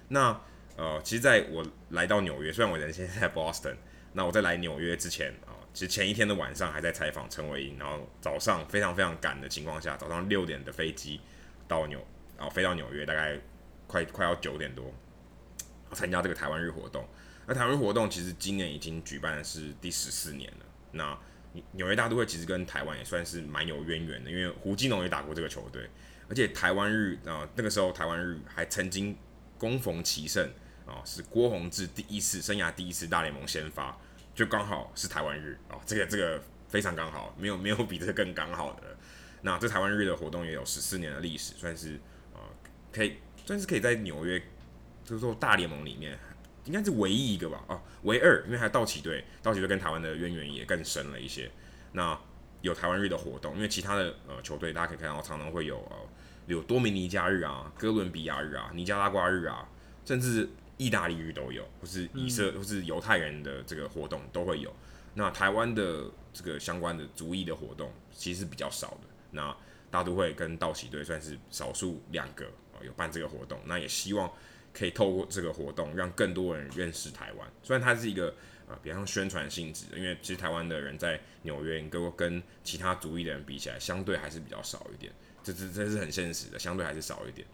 A: 那呃，其实在我来到纽约，虽然我人现在在 Boston，那我在来纽约之前啊，其实前一天的晚上还在采访陈伟英，然后早上非常非常赶的情况下，早上六点的飞机到纽，然后飞到纽约，大概快快要九点多，参加这个台湾日活动。那台湾日活动其实今年已经举办的是第十四年了。那纽约大都会其实跟台湾也算是蛮有渊源的，因为胡金龙也打过这个球队，而且台湾日啊、那个时候台湾日还曾经攻逢其胜啊、是郭泓志第一次生涯第一次大联盟先发，就刚好是台湾日啊、这个这个非常刚好，没有没有比这更刚好的。那这台湾日的活动也有十四年的历史，算是啊、可以算是可以在纽约就是说大联盟里面。应该是唯一一个吧，啊，唯二，因为还有道奇队，道奇队跟台湾的渊源也更深了一些。那有台湾日的活动，因为其他的呃球队大家可以看到，常常会有呃有多米尼加日啊、哥伦比亚日啊、尼加拉瓜日啊，甚至意大利日都有，或是以色、嗯、或是犹太人的这个活动都会有。那台湾的这个相关的族裔的活动其实是比较少的。那大都会跟道奇队算是少数两个啊有办这个活动，那也希望。可以透过这个活动，让更多人认识台湾。虽然它是一个呃比方宣传性质，因为其实台湾的人在纽约，跟跟其他族裔的人比起来，相对还是比较少一点。这这这是很现实的，相对还是少一点。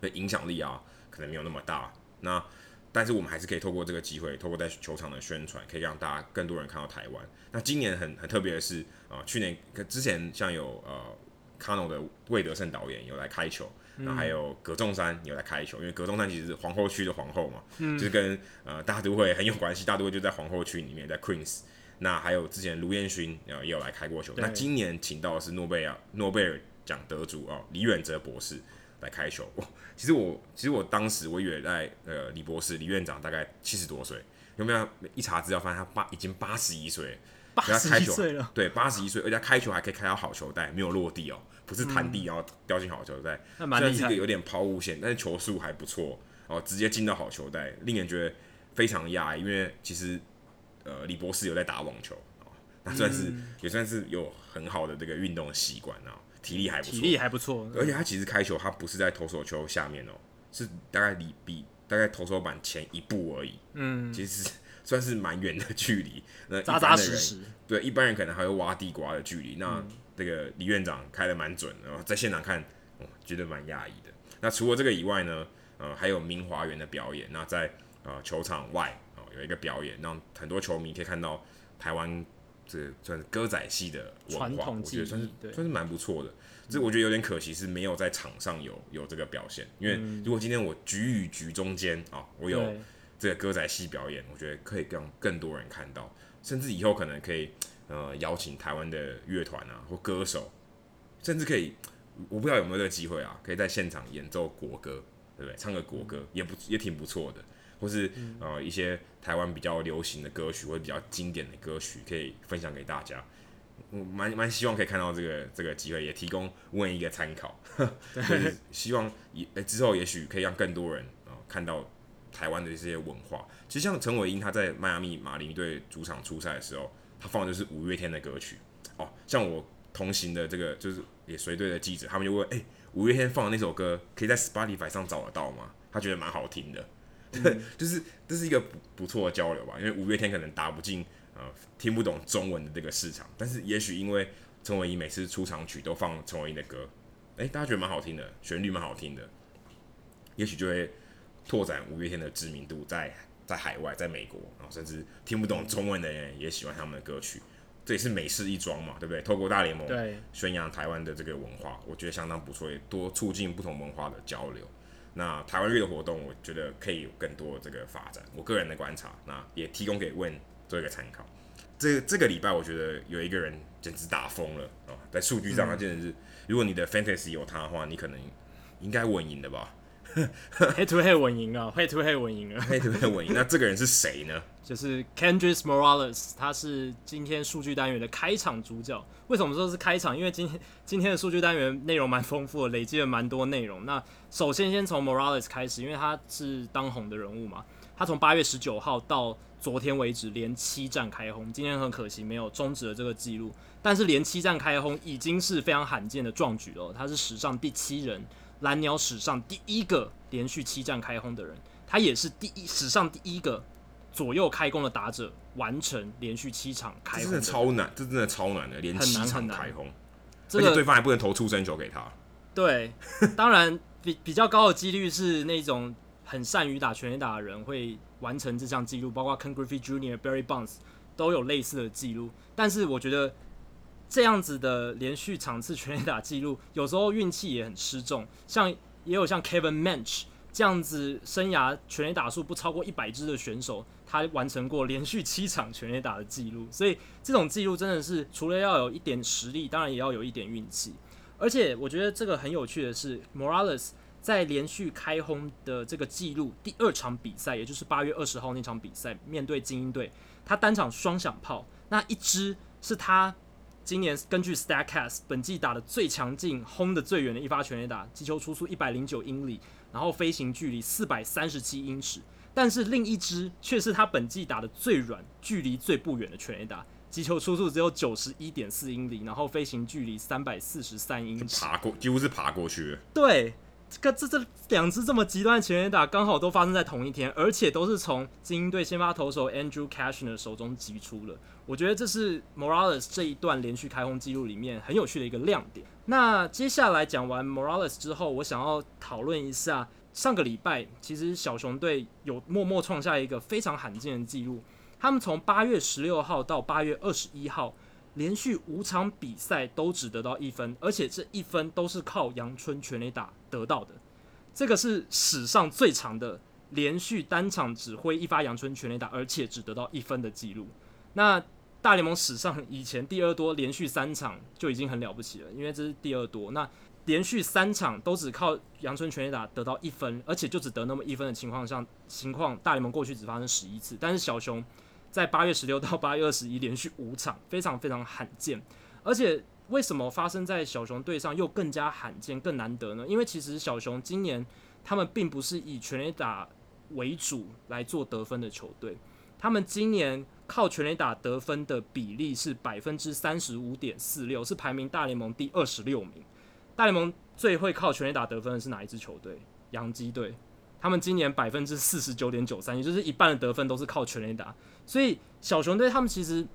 A: 的影响力啊，可能没有那么大。那但是我们还是可以透过这个机会，透过在球场的宣传，可以让大家更多人看到台湾。那今年很很特别的是啊、去年之前像有呃卡农的魏德圣导演有来开球。那还有葛仲山有来开球，因为葛仲山其实是皇后区的皇后嘛，嗯、就是跟呃大都会很有关系，大都会就在皇后区里面，在 Queens。那还有之前卢彦勋也有来开过球。那今年请到的是诺贝尔诺贝尔奖得主哦，李远哲博士来开球。其实我其实我当时我以为在呃李博士李院长大概七十多岁，有没有一查资料发现他八已经八十一岁，
B: 八十一岁了，
A: 对，八十一岁，而且开球还可以开到好球带，没有落地哦。不是弹地，然后掉进好球带，虽然是一个有点抛物线，但是球速还不错，然后直接进到好球带，令人觉得非常讶异。因为其实呃李博士有在打网球，那算是、嗯、也算是有很好的这个运动习惯啊，体力还不错，
B: 体力还不错。
A: 而且他其实开球，他不是在投手球下面哦，是大概离比大概投手板前一步而已。嗯，其实 算是蛮远的距离。那扎扎实实，对一般人可能还会挖地瓜的距离。那、嗯这个李院长开的蛮准，然后在现场看，哦，觉得蛮讶异的。那除了这个以外呢，呃，还有明华园的表演。那在呃球场外哦，有一个表演，让很多球迷可以看到台湾这算是歌仔戏的文化，我觉得算是算是蛮不错的。这我觉得有点可惜是没有在场上有有这个表现，因为如果今天我局与局中间啊、哦，我有这个歌仔戏表演，我觉得可以让更多人看到，甚至以后可能可以。呃，邀请台湾的乐团啊，或歌手，甚至可以，我不知道有没有这个机会啊，可以在现场演奏国歌，对不对？唱个国歌也不也挺不错的，或是呃一些台湾比较流行的歌曲或者比较经典的歌曲，可以分享给大家。我蛮蛮希望可以看到这个这个机会，也提供问一个参考，就是希望也之后也许可以让更多人啊、呃、看到台湾的这些文化。其实像陈伟英他在迈阿密马林队主场出赛的时候。他放的就是五月天的歌曲哦，像我同行的这个就是也随队的记者，他们就问：哎、欸，五月天放的那首歌可以在 Spotify 上找得到吗？他觉得蛮好听的，嗯、就是这是一个不不错的交流吧。因为五月天可能打不进呃听不懂中文的这个市场，但是也许因为陈伟殷每次出场曲都放陈伟殷的歌，哎、欸，大家觉得蛮好听的，旋律蛮好听的，也许就会拓展五月天的知名度在。在海外，在美国，然后甚至听不懂中文的人也喜欢他们的歌曲，这也是美式一桩嘛，对不对？透过大联盟宣扬台湾的这个文化，我觉得相当不错，也多促进不同文化的交流。那台湾乐的活动，我觉得可以有更多的这个发展。我个人的观察，那也提供给 Win 做一个参考。这这个礼拜，我觉得有一个人简直打疯了啊！在数据上，他简直是，如果你的 Fantasy 有他的话，你可能应该稳赢的吧。
B: Head to head 稳赢啊，Head to head 稳赢啊，Head
A: to head 稳赢。那这个人是谁呢？
B: 就是 Kendrick Morales，他是今天数据单元的开场主角。为什么说是开场？因为今天今天的数据单元内容蛮丰富的，累积了蛮多内容。那首先先从 Morales 开始，因为他是当红的人物嘛。他从八月十九号到昨天为止，连七战开轰。今天很可惜没有终止了这个记录，但是连七战开轰已经是非常罕见的壮举了。他是史上第七人。蓝鸟史上第一个连续七战开轰的人，他也是第一史上第一个左右开弓的打者完成连续七场开轰。
A: 真的超难，这真的超难的，连七场开轰，
B: 这个
A: 对方还不能投出生球给他。
B: 对，当然比比较高的几率是那种很善于打全垒打的人会完成这项记录，包括 Ken Griffey Jr.、Barry Bonds 都有类似的记录。但是我觉得这样子的连续场次全垒打记录，有时候运气也很失重。像也有像 Kevin Mench 这样子生涯全垒打数不超过一百支的选手，他完成过连续七场全垒打的记录。所以这种记录真的是除了要有一点实力，当然也要有一点运气。而且我觉得这个很有趣的是，Morales 在连续开轰的这个记录第二场比赛，也就是八月二十号那场比赛，面对精英队，他单场双响炮，那一支是他今年根据 Statcast 本季打的最强劲、轰的最远的一发全垒打，击球初速一百零九英里，然后飞行距离四百三十七英尺，但是另一支却是他本季打的最软、距离最不远的全垒打。击球初速只有九十一点四英里，然后飞行距离三百四十三英尺，
A: 爬过几乎是爬过去了。
B: 对，这这这两支这么极端的全垒打刚好都发生在同一天，而且都是从精英队先发投手 Andrew Cashner 手中击出了。我觉得这是 Morales 这一段连续开轰记录里面很有趣的一个亮点。那接下来讲完 Morales 之后，我想要讨论一下上个礼拜，其实小熊队有默默创下一个非常罕见的记录。他们从八月十六号到八月二十一号，连续五场比赛都只得到一分，而且这一分都是靠阳春全垒打得到的。这个是史上最长的连续单场只挥一发阳春全垒打，而且只得到一分的记录。那大联盟史上以前第二多连续三场就已经很了不起了，因为这是第二多。那连续三场都只靠阳春全垒打得到一分，而且就只得那么一分的情况下，情况大联盟过去只发生十一次，但是小熊。在八月十六到八月二十一连续五场，非常非常罕见。而且为什么发生在小熊队上又更加罕见、更难得呢？因为其实小熊今年他们并不是以全垒打为主来做得分的球队，他们今年靠全垒打得分的比例是百分之三十五点四六，是排名大联盟第二十六名。大联盟最会靠全垒打得分的是哪一支球队？洋基队。他们今年百分之四十九点九三，也就是一半的得分都是靠全垒打，所以小熊队他们其实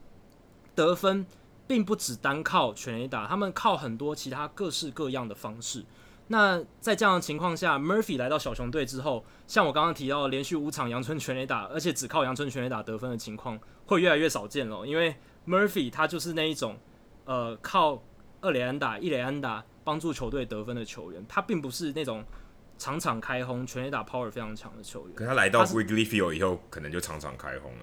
B: 得分并不只单靠全垒打，他们靠很多其他各式各样的方式。那在这样的情况下，Murphy 来到小熊队之后，像我刚刚提到的连续五场阳春全垒打，而且只靠阳春全垒打得分的情况会越来越少见了，因为 Murphy 他就是那一种呃靠二垒安打、一垒安打帮助球队得分的球员，他并不是那种。场场开轰，全垒打 power 非常强的球员。
A: 可他来到 Wrigley Field 以后，可能就场场开轰了。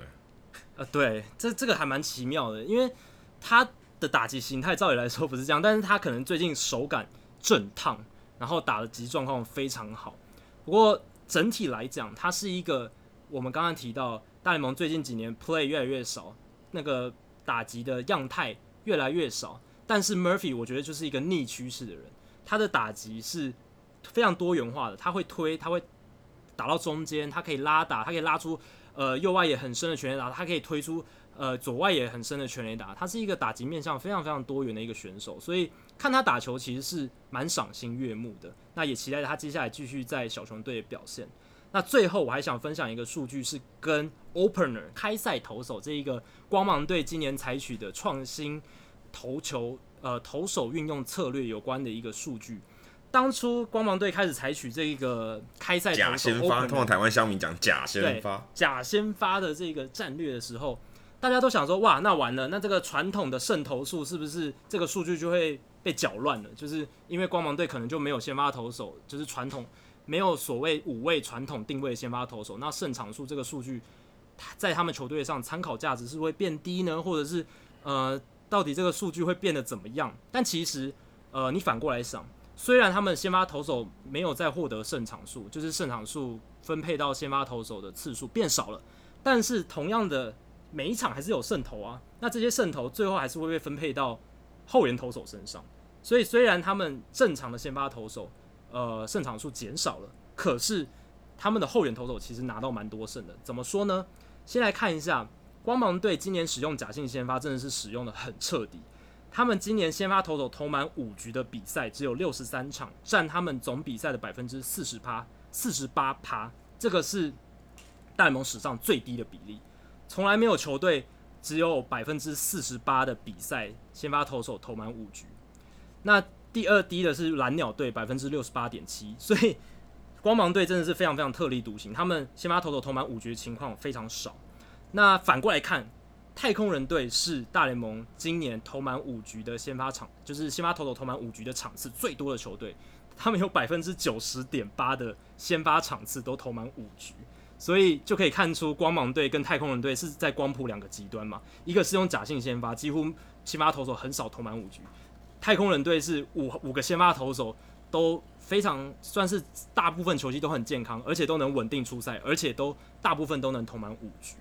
B: 呃，对，这这个还蛮奇妙的，因为他的打击形态照理来说不是这样，但是他可能最近手感震烫，然后打的击状况非常好。不过整体来讲，他是一个我们刚刚提到大联盟最近几年 play 越来越少，那个打击的样态越来越少。但是 Murphy 我觉得就是一个逆趋势的人，他的打击是。非常多元化的，他会推，他会打到中间，他可以拉打，他可以拉出呃右外野很深的全垒打，他可以推出呃左外野很深的全垒打，他是一个打击面向非常非常多元的一个选手，所以看他打球其实是蛮赏心悦目的。那也期待他接下来继续在小熊队的表现。那最后我还想分享一个数据，是跟 opener 开赛投手这一个光芒队今年采取的创新投球呃投手运用策略有关的一个数据。当初光芒队开始采取这个开赛
A: 假先发，通常台湾乡民讲假先发，
B: 假先发的这个战略的时候，大家都想说，哇，那完了，那这个传统的胜投数是不是这个数据就会被搅乱了？就是因为光芒队可能就没有先发投手，就是传统没有所谓五位传统定位的先发投手，那胜场数这个数据在他们球队上参考价值是会变低呢，或者是呃，到底这个数据会变得怎么样？但其实呃，你反过来想。虽然他们先发投手没有再获得胜场数，就是胜场数分配到先发投手的次数变少了，但是同样的每一场还是有胜投啊。那这些胜投最后还是会被分配到后援投手身上。所以虽然他们正常的先发投手呃胜场数减少了，可是他们的后援投手其实拿到蛮多胜的。怎么说呢？先来看一下光芒队今年使用假性先发，真的是使用的很彻底。他们今年先发投手投满五局的比赛只有六十三场，占他们总比赛的百分之四十趴，四十八趴，这个是大联盟史上最低的比例，从来没有球队只有百分之四十八的比赛先发投手投满五局。那第二低的是蓝鸟队百分之六十八点七，所以光芒队真的是非常非常特立独行，他们先发投手投满五局的情况非常少。那反过来看。太空人队是大联盟今年投满五局的先发场，就是先发投手投满五局的场次最多的球队，他们有百分之九十点八的先发场次都投满五局，所以就可以看出光芒队跟太空人队是在光谱两个极端嘛，一个是用假性先发，几乎先发投手很少投满五局，太空人队是五五个先发投手都非常算是大部分球季都很健康，而且都能稳定出赛，而且都大部分都能投满五局。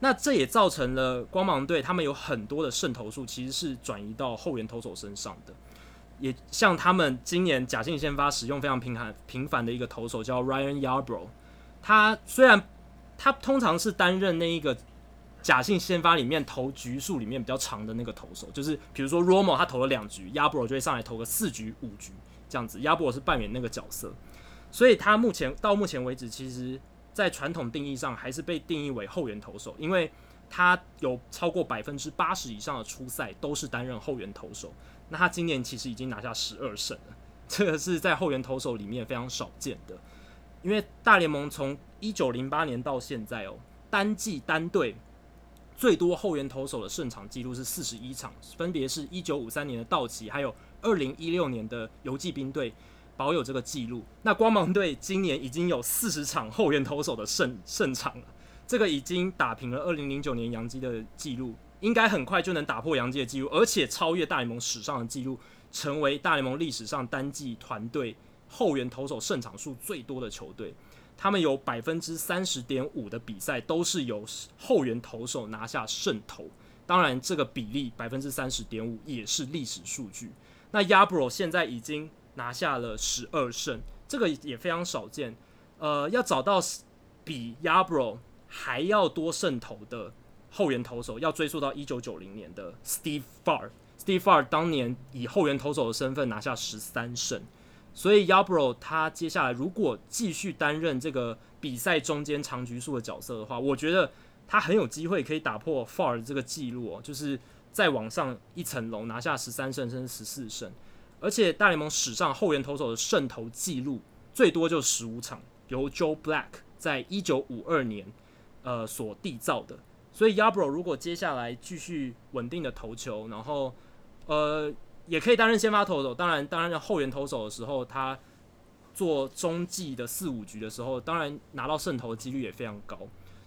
B: 那这也造成了光芒队他们有很多的胜投数其实是转移到后援投手身上的，也像他们今年假性先发使用非常频繁频繁的一个投手叫 Ryan Yarbrough，他虽然他通常是担任那一个假性先发里面投局数里面比较长的那个投手，就是比如说 Romo 他投了两局，Yarbrough 就会上来投个四局五局这样子，Yarbrough 是扮演那个角色，所以他目前到目前为止其实。在传统定义上，还是被定义为后援投手，因为他有超过百分之八十以上的出赛都是担任后援投手。那他今年其实已经拿下十二胜了，这个是在后援投手里面非常少见的。因为大联盟从一九零八年到现在哦，单季单队最多后援投手的胜场记录是四十一场，分别是一九五三年的道奇，还有二零一六年的游骑兵队。保有这个记录，那光芒队今年已经有四十场后援投手的胜胜场了，这个已经打平了二零零九年洋基的记录，应该很快就能打破洋基的记录，而且超越大联盟史上的记录，成为大联盟历史上单季团队后援投手胜场数最多的球队。他们有百分之三十点五的比赛都是由后援投手拿下胜投，当然这个比例百分之三十点五也是历史数据。那亚博现在已经。拿下了十二胜，这个也非常少见。呃，要找到比 Yabro 还要多胜投的后援投手，要追溯到一九九零年的 Steve Far。Steve Far 当年以后援投手的身份拿下十三胜，所以 Yabro 他接下来如果继续担任这个比赛中间长局数的角色的话，我觉得他很有机会可以打破 Farr 这个记录哦，就是再往上一层楼，拿下十三胜甚至十四胜。而且大联盟史上后援投手的胜投记录最多就十五场，由 Joe Black 在一九五二年呃所缔造的。所以 Yabro 如果接下来继续稳定的投球，然后呃也可以担任先发投手。当然，当然后援投手的时候，他做中继的四五局的时候，当然拿到胜投的几率也非常高。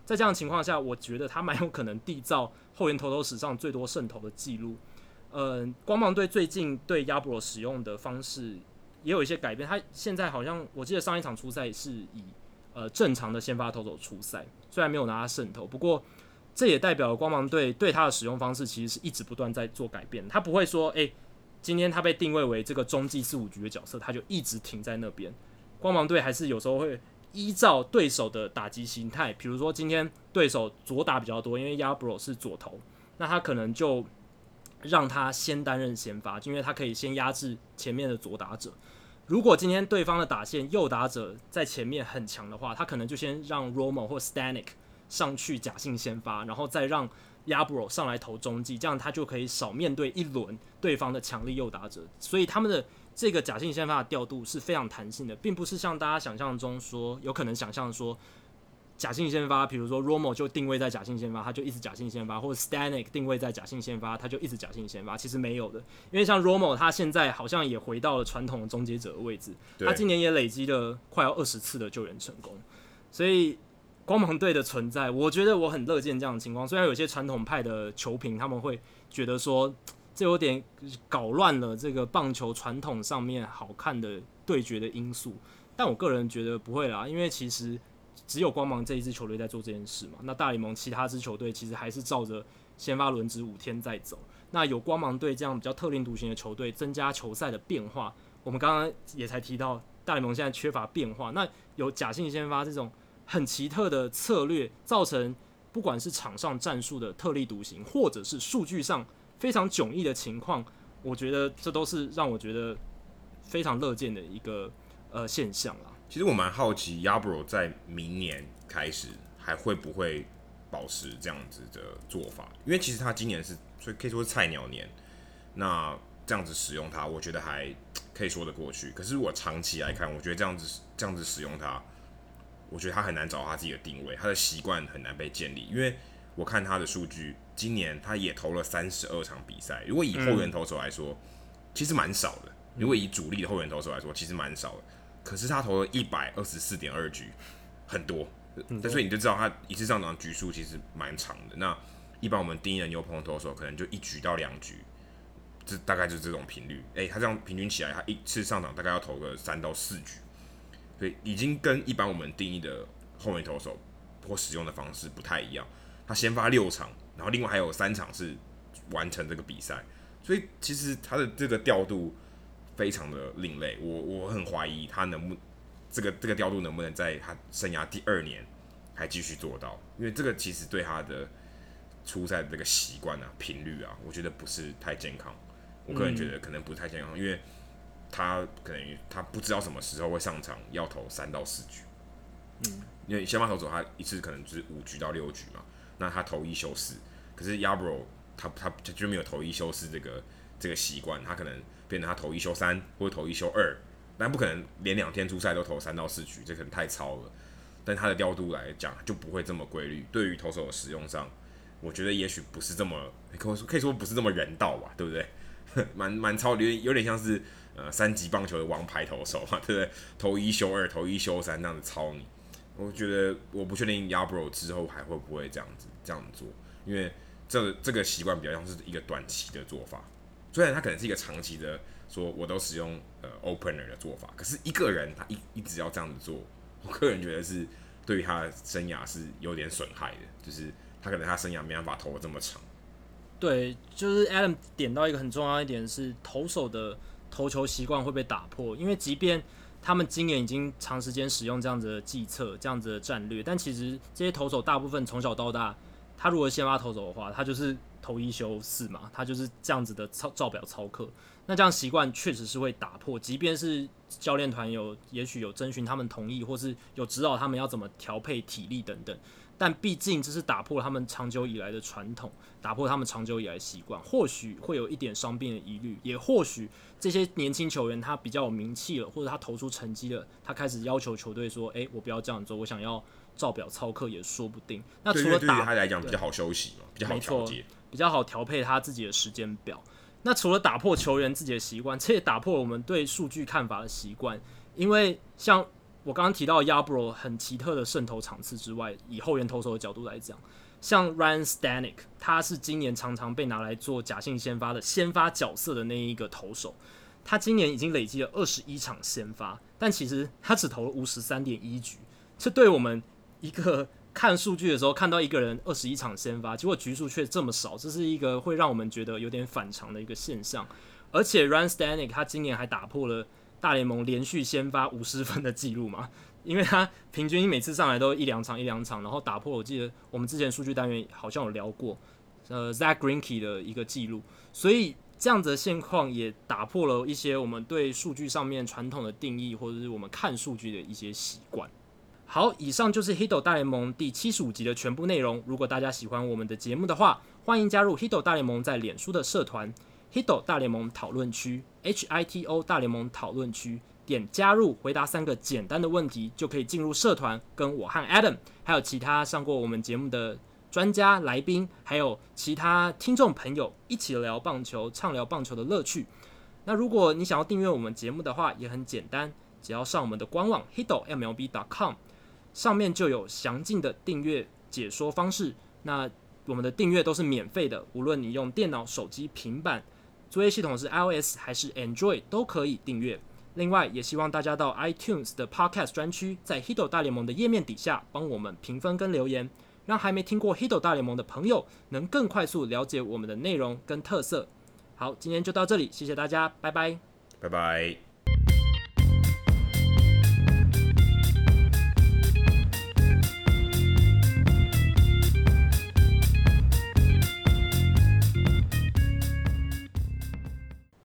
B: 在这样情况下，我觉得他蛮有可能缔造后援投手史上最多胜投的记录。嗯，光芒队最近对 Yarbrough 使用的方式也有一些改变。他现在好像，我记得上一场出赛是以呃正常的先发投手出赛，虽然没有拿到胜投，不过这也代表了光芒队对他的使用方式其实是一直不断在做改变。他不会说，诶、今天他被定位为这个中继四五局的角色，他就一直停在那边。光芒队还是有时候会依照对手的打击形态，比如说今天对手左打比较多，因为 Yarbrough 是左投，那他可能就。让他先担任先发，因为他可以先压制前面的左打者。如果今天对方的打线右打者在前面很强的话，他可能就先让 Romo 或 Stanek 上去假性先发，然后再让 Yabro 上来投中继，这样他就可以少面对一轮对方的强力右打者。所以他们的这个假性先发的调度是非常弹性的，并不是像大家想象中说有可能想象说。假性先发，比如说 Romo 就定位在假性先发，他就一直假性先发，或者 Stanek 定位在假性先发，他就一直假性先发。其实没有的，因为像 Romo 他现在好像也回到了传统的终结者的位置，他今年也累积了快要二十次的救援成功。所以光芒队的存在，我觉得我很乐见这样的情况。虽然有些传统派的球评他们会觉得说这有点搞乱了这个棒球传统上面好看的对决的因素，但我个人觉得不会啦，因为其实。只有光芒这一支球队在做这件事嘛？那大联盟其他支球队其实还是照着先发轮值五天在走。那有光芒队这样比较特立独行的球队，增加球赛的变化。我们刚刚也才提到，大联盟现在缺乏变化。那有假性先发这种很奇特的策略，造成不管是场上战术的特立独行，或者是数据上非常迥异的情况，我觉得这都是让我觉得非常乐见的一个呃现象啦。
A: 其实我蛮好奇，Yarbrough 在明年开始还会不会保持这样子的做法？因为其实他今年是，所以可以说是菜鸟年。那这样子使用它，我觉得还可以说得过去。可是我长期来看，我觉得这样子这样子使用它，我觉得他很难找到他自己的定位，他的习惯很难被建立。因为我看他的数据，今年他也投了三十二场比赛。如果以后援投手来说，嗯、其实蛮少的。如果以主力的后援投手来说，其实蛮少的。可是他投了一百二十四点二局，很多。嗯、所以你就知道他一次上场局数其实蛮长的。那一般我们定义的牛棚投手可能就一局到两局，这大概就是这种频率。诶、欸，他这样平均起来，他一次上场大概要投个三到四局，所以已经跟一般我们定义的后面投手或使用的方式不太一样。他先发六场，然后另外还有三场是完成这个比赛，所以其实他的这个调度非常的另类。我我很怀疑他能不这个这个调度能不能在他生涯第二年还继续做到，因为这个其实对他的出赛的这个习惯啊、频率啊，我觉得不是太健康。我个人觉得可能不是太健康，因为他可能他不知道什么时候会上场，要投三到四局。嗯，因为先发投手他一次可能就是五局到六局嘛。那他投一休四，可是 Yarbrough 他他就没有投一休四这个这个习惯，他可能变成他投一休三或者投一休二，但不可能连两天出赛都投三到四局，这可能太超了。但他的调度来讲就不会这么规律，对于投手的使用上，我觉得也许不是这么可以说可以说不是这么人道吧，对不对？蛮蛮超，有点有点像是呃三级棒球的王牌投手嘛，对不对？投一休二，投一休三，那样子超你。我觉得我不确定 y a b r o 之后还会不会这样子这样做，因为这、这个习惯比较像是一个短期的做法，虽然他可能是一个长期的，说我都使用呃 opener 的做法，可是一个人他一一直要这样子做，我个人觉得是对于他的生涯是有点损害的，就是他可能他生涯没办法投得这么长。
B: 对，就是 Adam 点到一个很重要一点是投手的投球习惯会被打破，因为即便他们今年已经长时间使用这样子的计策、这样子的战略，但其实这些投手大部分从小到大，他如果先发投手的话，他就是投一休四嘛，他就是这样子的操照表操课。那这样习惯确实是会打破，即便是教练团有也许有征询他们同意，或是有指导他们要怎么调配体力等等。但毕竟这是打破了他们长久以来的传统，打破他们长久以来习惯，或许会有一点伤病的疑虑，也或许这些年轻球员他比较有名气了，或者他投出成绩了，他开始要求球队说：“诶、欸，我不要这样做，我想要照表操课，也说不定。”那除了打
A: 他来讲比较好休息嘛，比较好调节，
B: 比较好调配他自己的时间表。那除了打破球员自己的习惯，这也打破了我们对数据看法的习惯，因为像。我刚刚提到，Yabro 很奇特的胜投场次之外，以后援投手的角度来讲，像 Ryan Stanek，他是今年常常被拿来做假性先发的先发角色的那一个投手，他今年已经累积了二十一场先发，但其实他只投了五十三点一局，这对我们一个看数据的时候看到一个人二十一场先发，结果局数却这么少，这是一个会让我们觉得有点反常的一个现象。而且 Ryan s t a n i c 他今年还打破了。大联盟连续先发五十分的记录嘛，因为他平均每次上来都一两场一两场，然后打破我记得我们之前数据单元好像有聊过，呃，Zach Greinke 的一个记录，所以这样子的现况也打破了一些我们对数据上面传统的定义，或者是我们看数据的一些习惯。好，以上就是 Hito 大联盟第七十五集的全部内容。如果大家喜欢我们的节目的话，欢迎加入 Hito 大联盟在脸书的社团。Hito 大联盟讨论区，H I T O 大联盟讨论区，点加入，回答三个简单的问题，就可以进入社团，跟我和 Adam，还有其他上过我们节目的专家来宾，还有其他听众朋友一起聊棒球，畅聊棒球的乐趣。那如果你想要订阅我们节目的话，也很简单，只要上我们的官网 Hito MLB dot com，上面就有详尽的订阅解说方式。那我们的订阅都是免费的，无论你用电脑、手机、平板。作业系统是 iOS 还是 Android 都可以订阅。另外，也希望大家到 iTunes 的 Podcast 专区，在 Hito 大联盟的页面底下帮我们评分跟留言，让还没听过 Hito 大联盟的朋友能更快速了解我们的内容跟特色。好，今天就到这里，谢谢大家，拜拜，
A: 拜拜。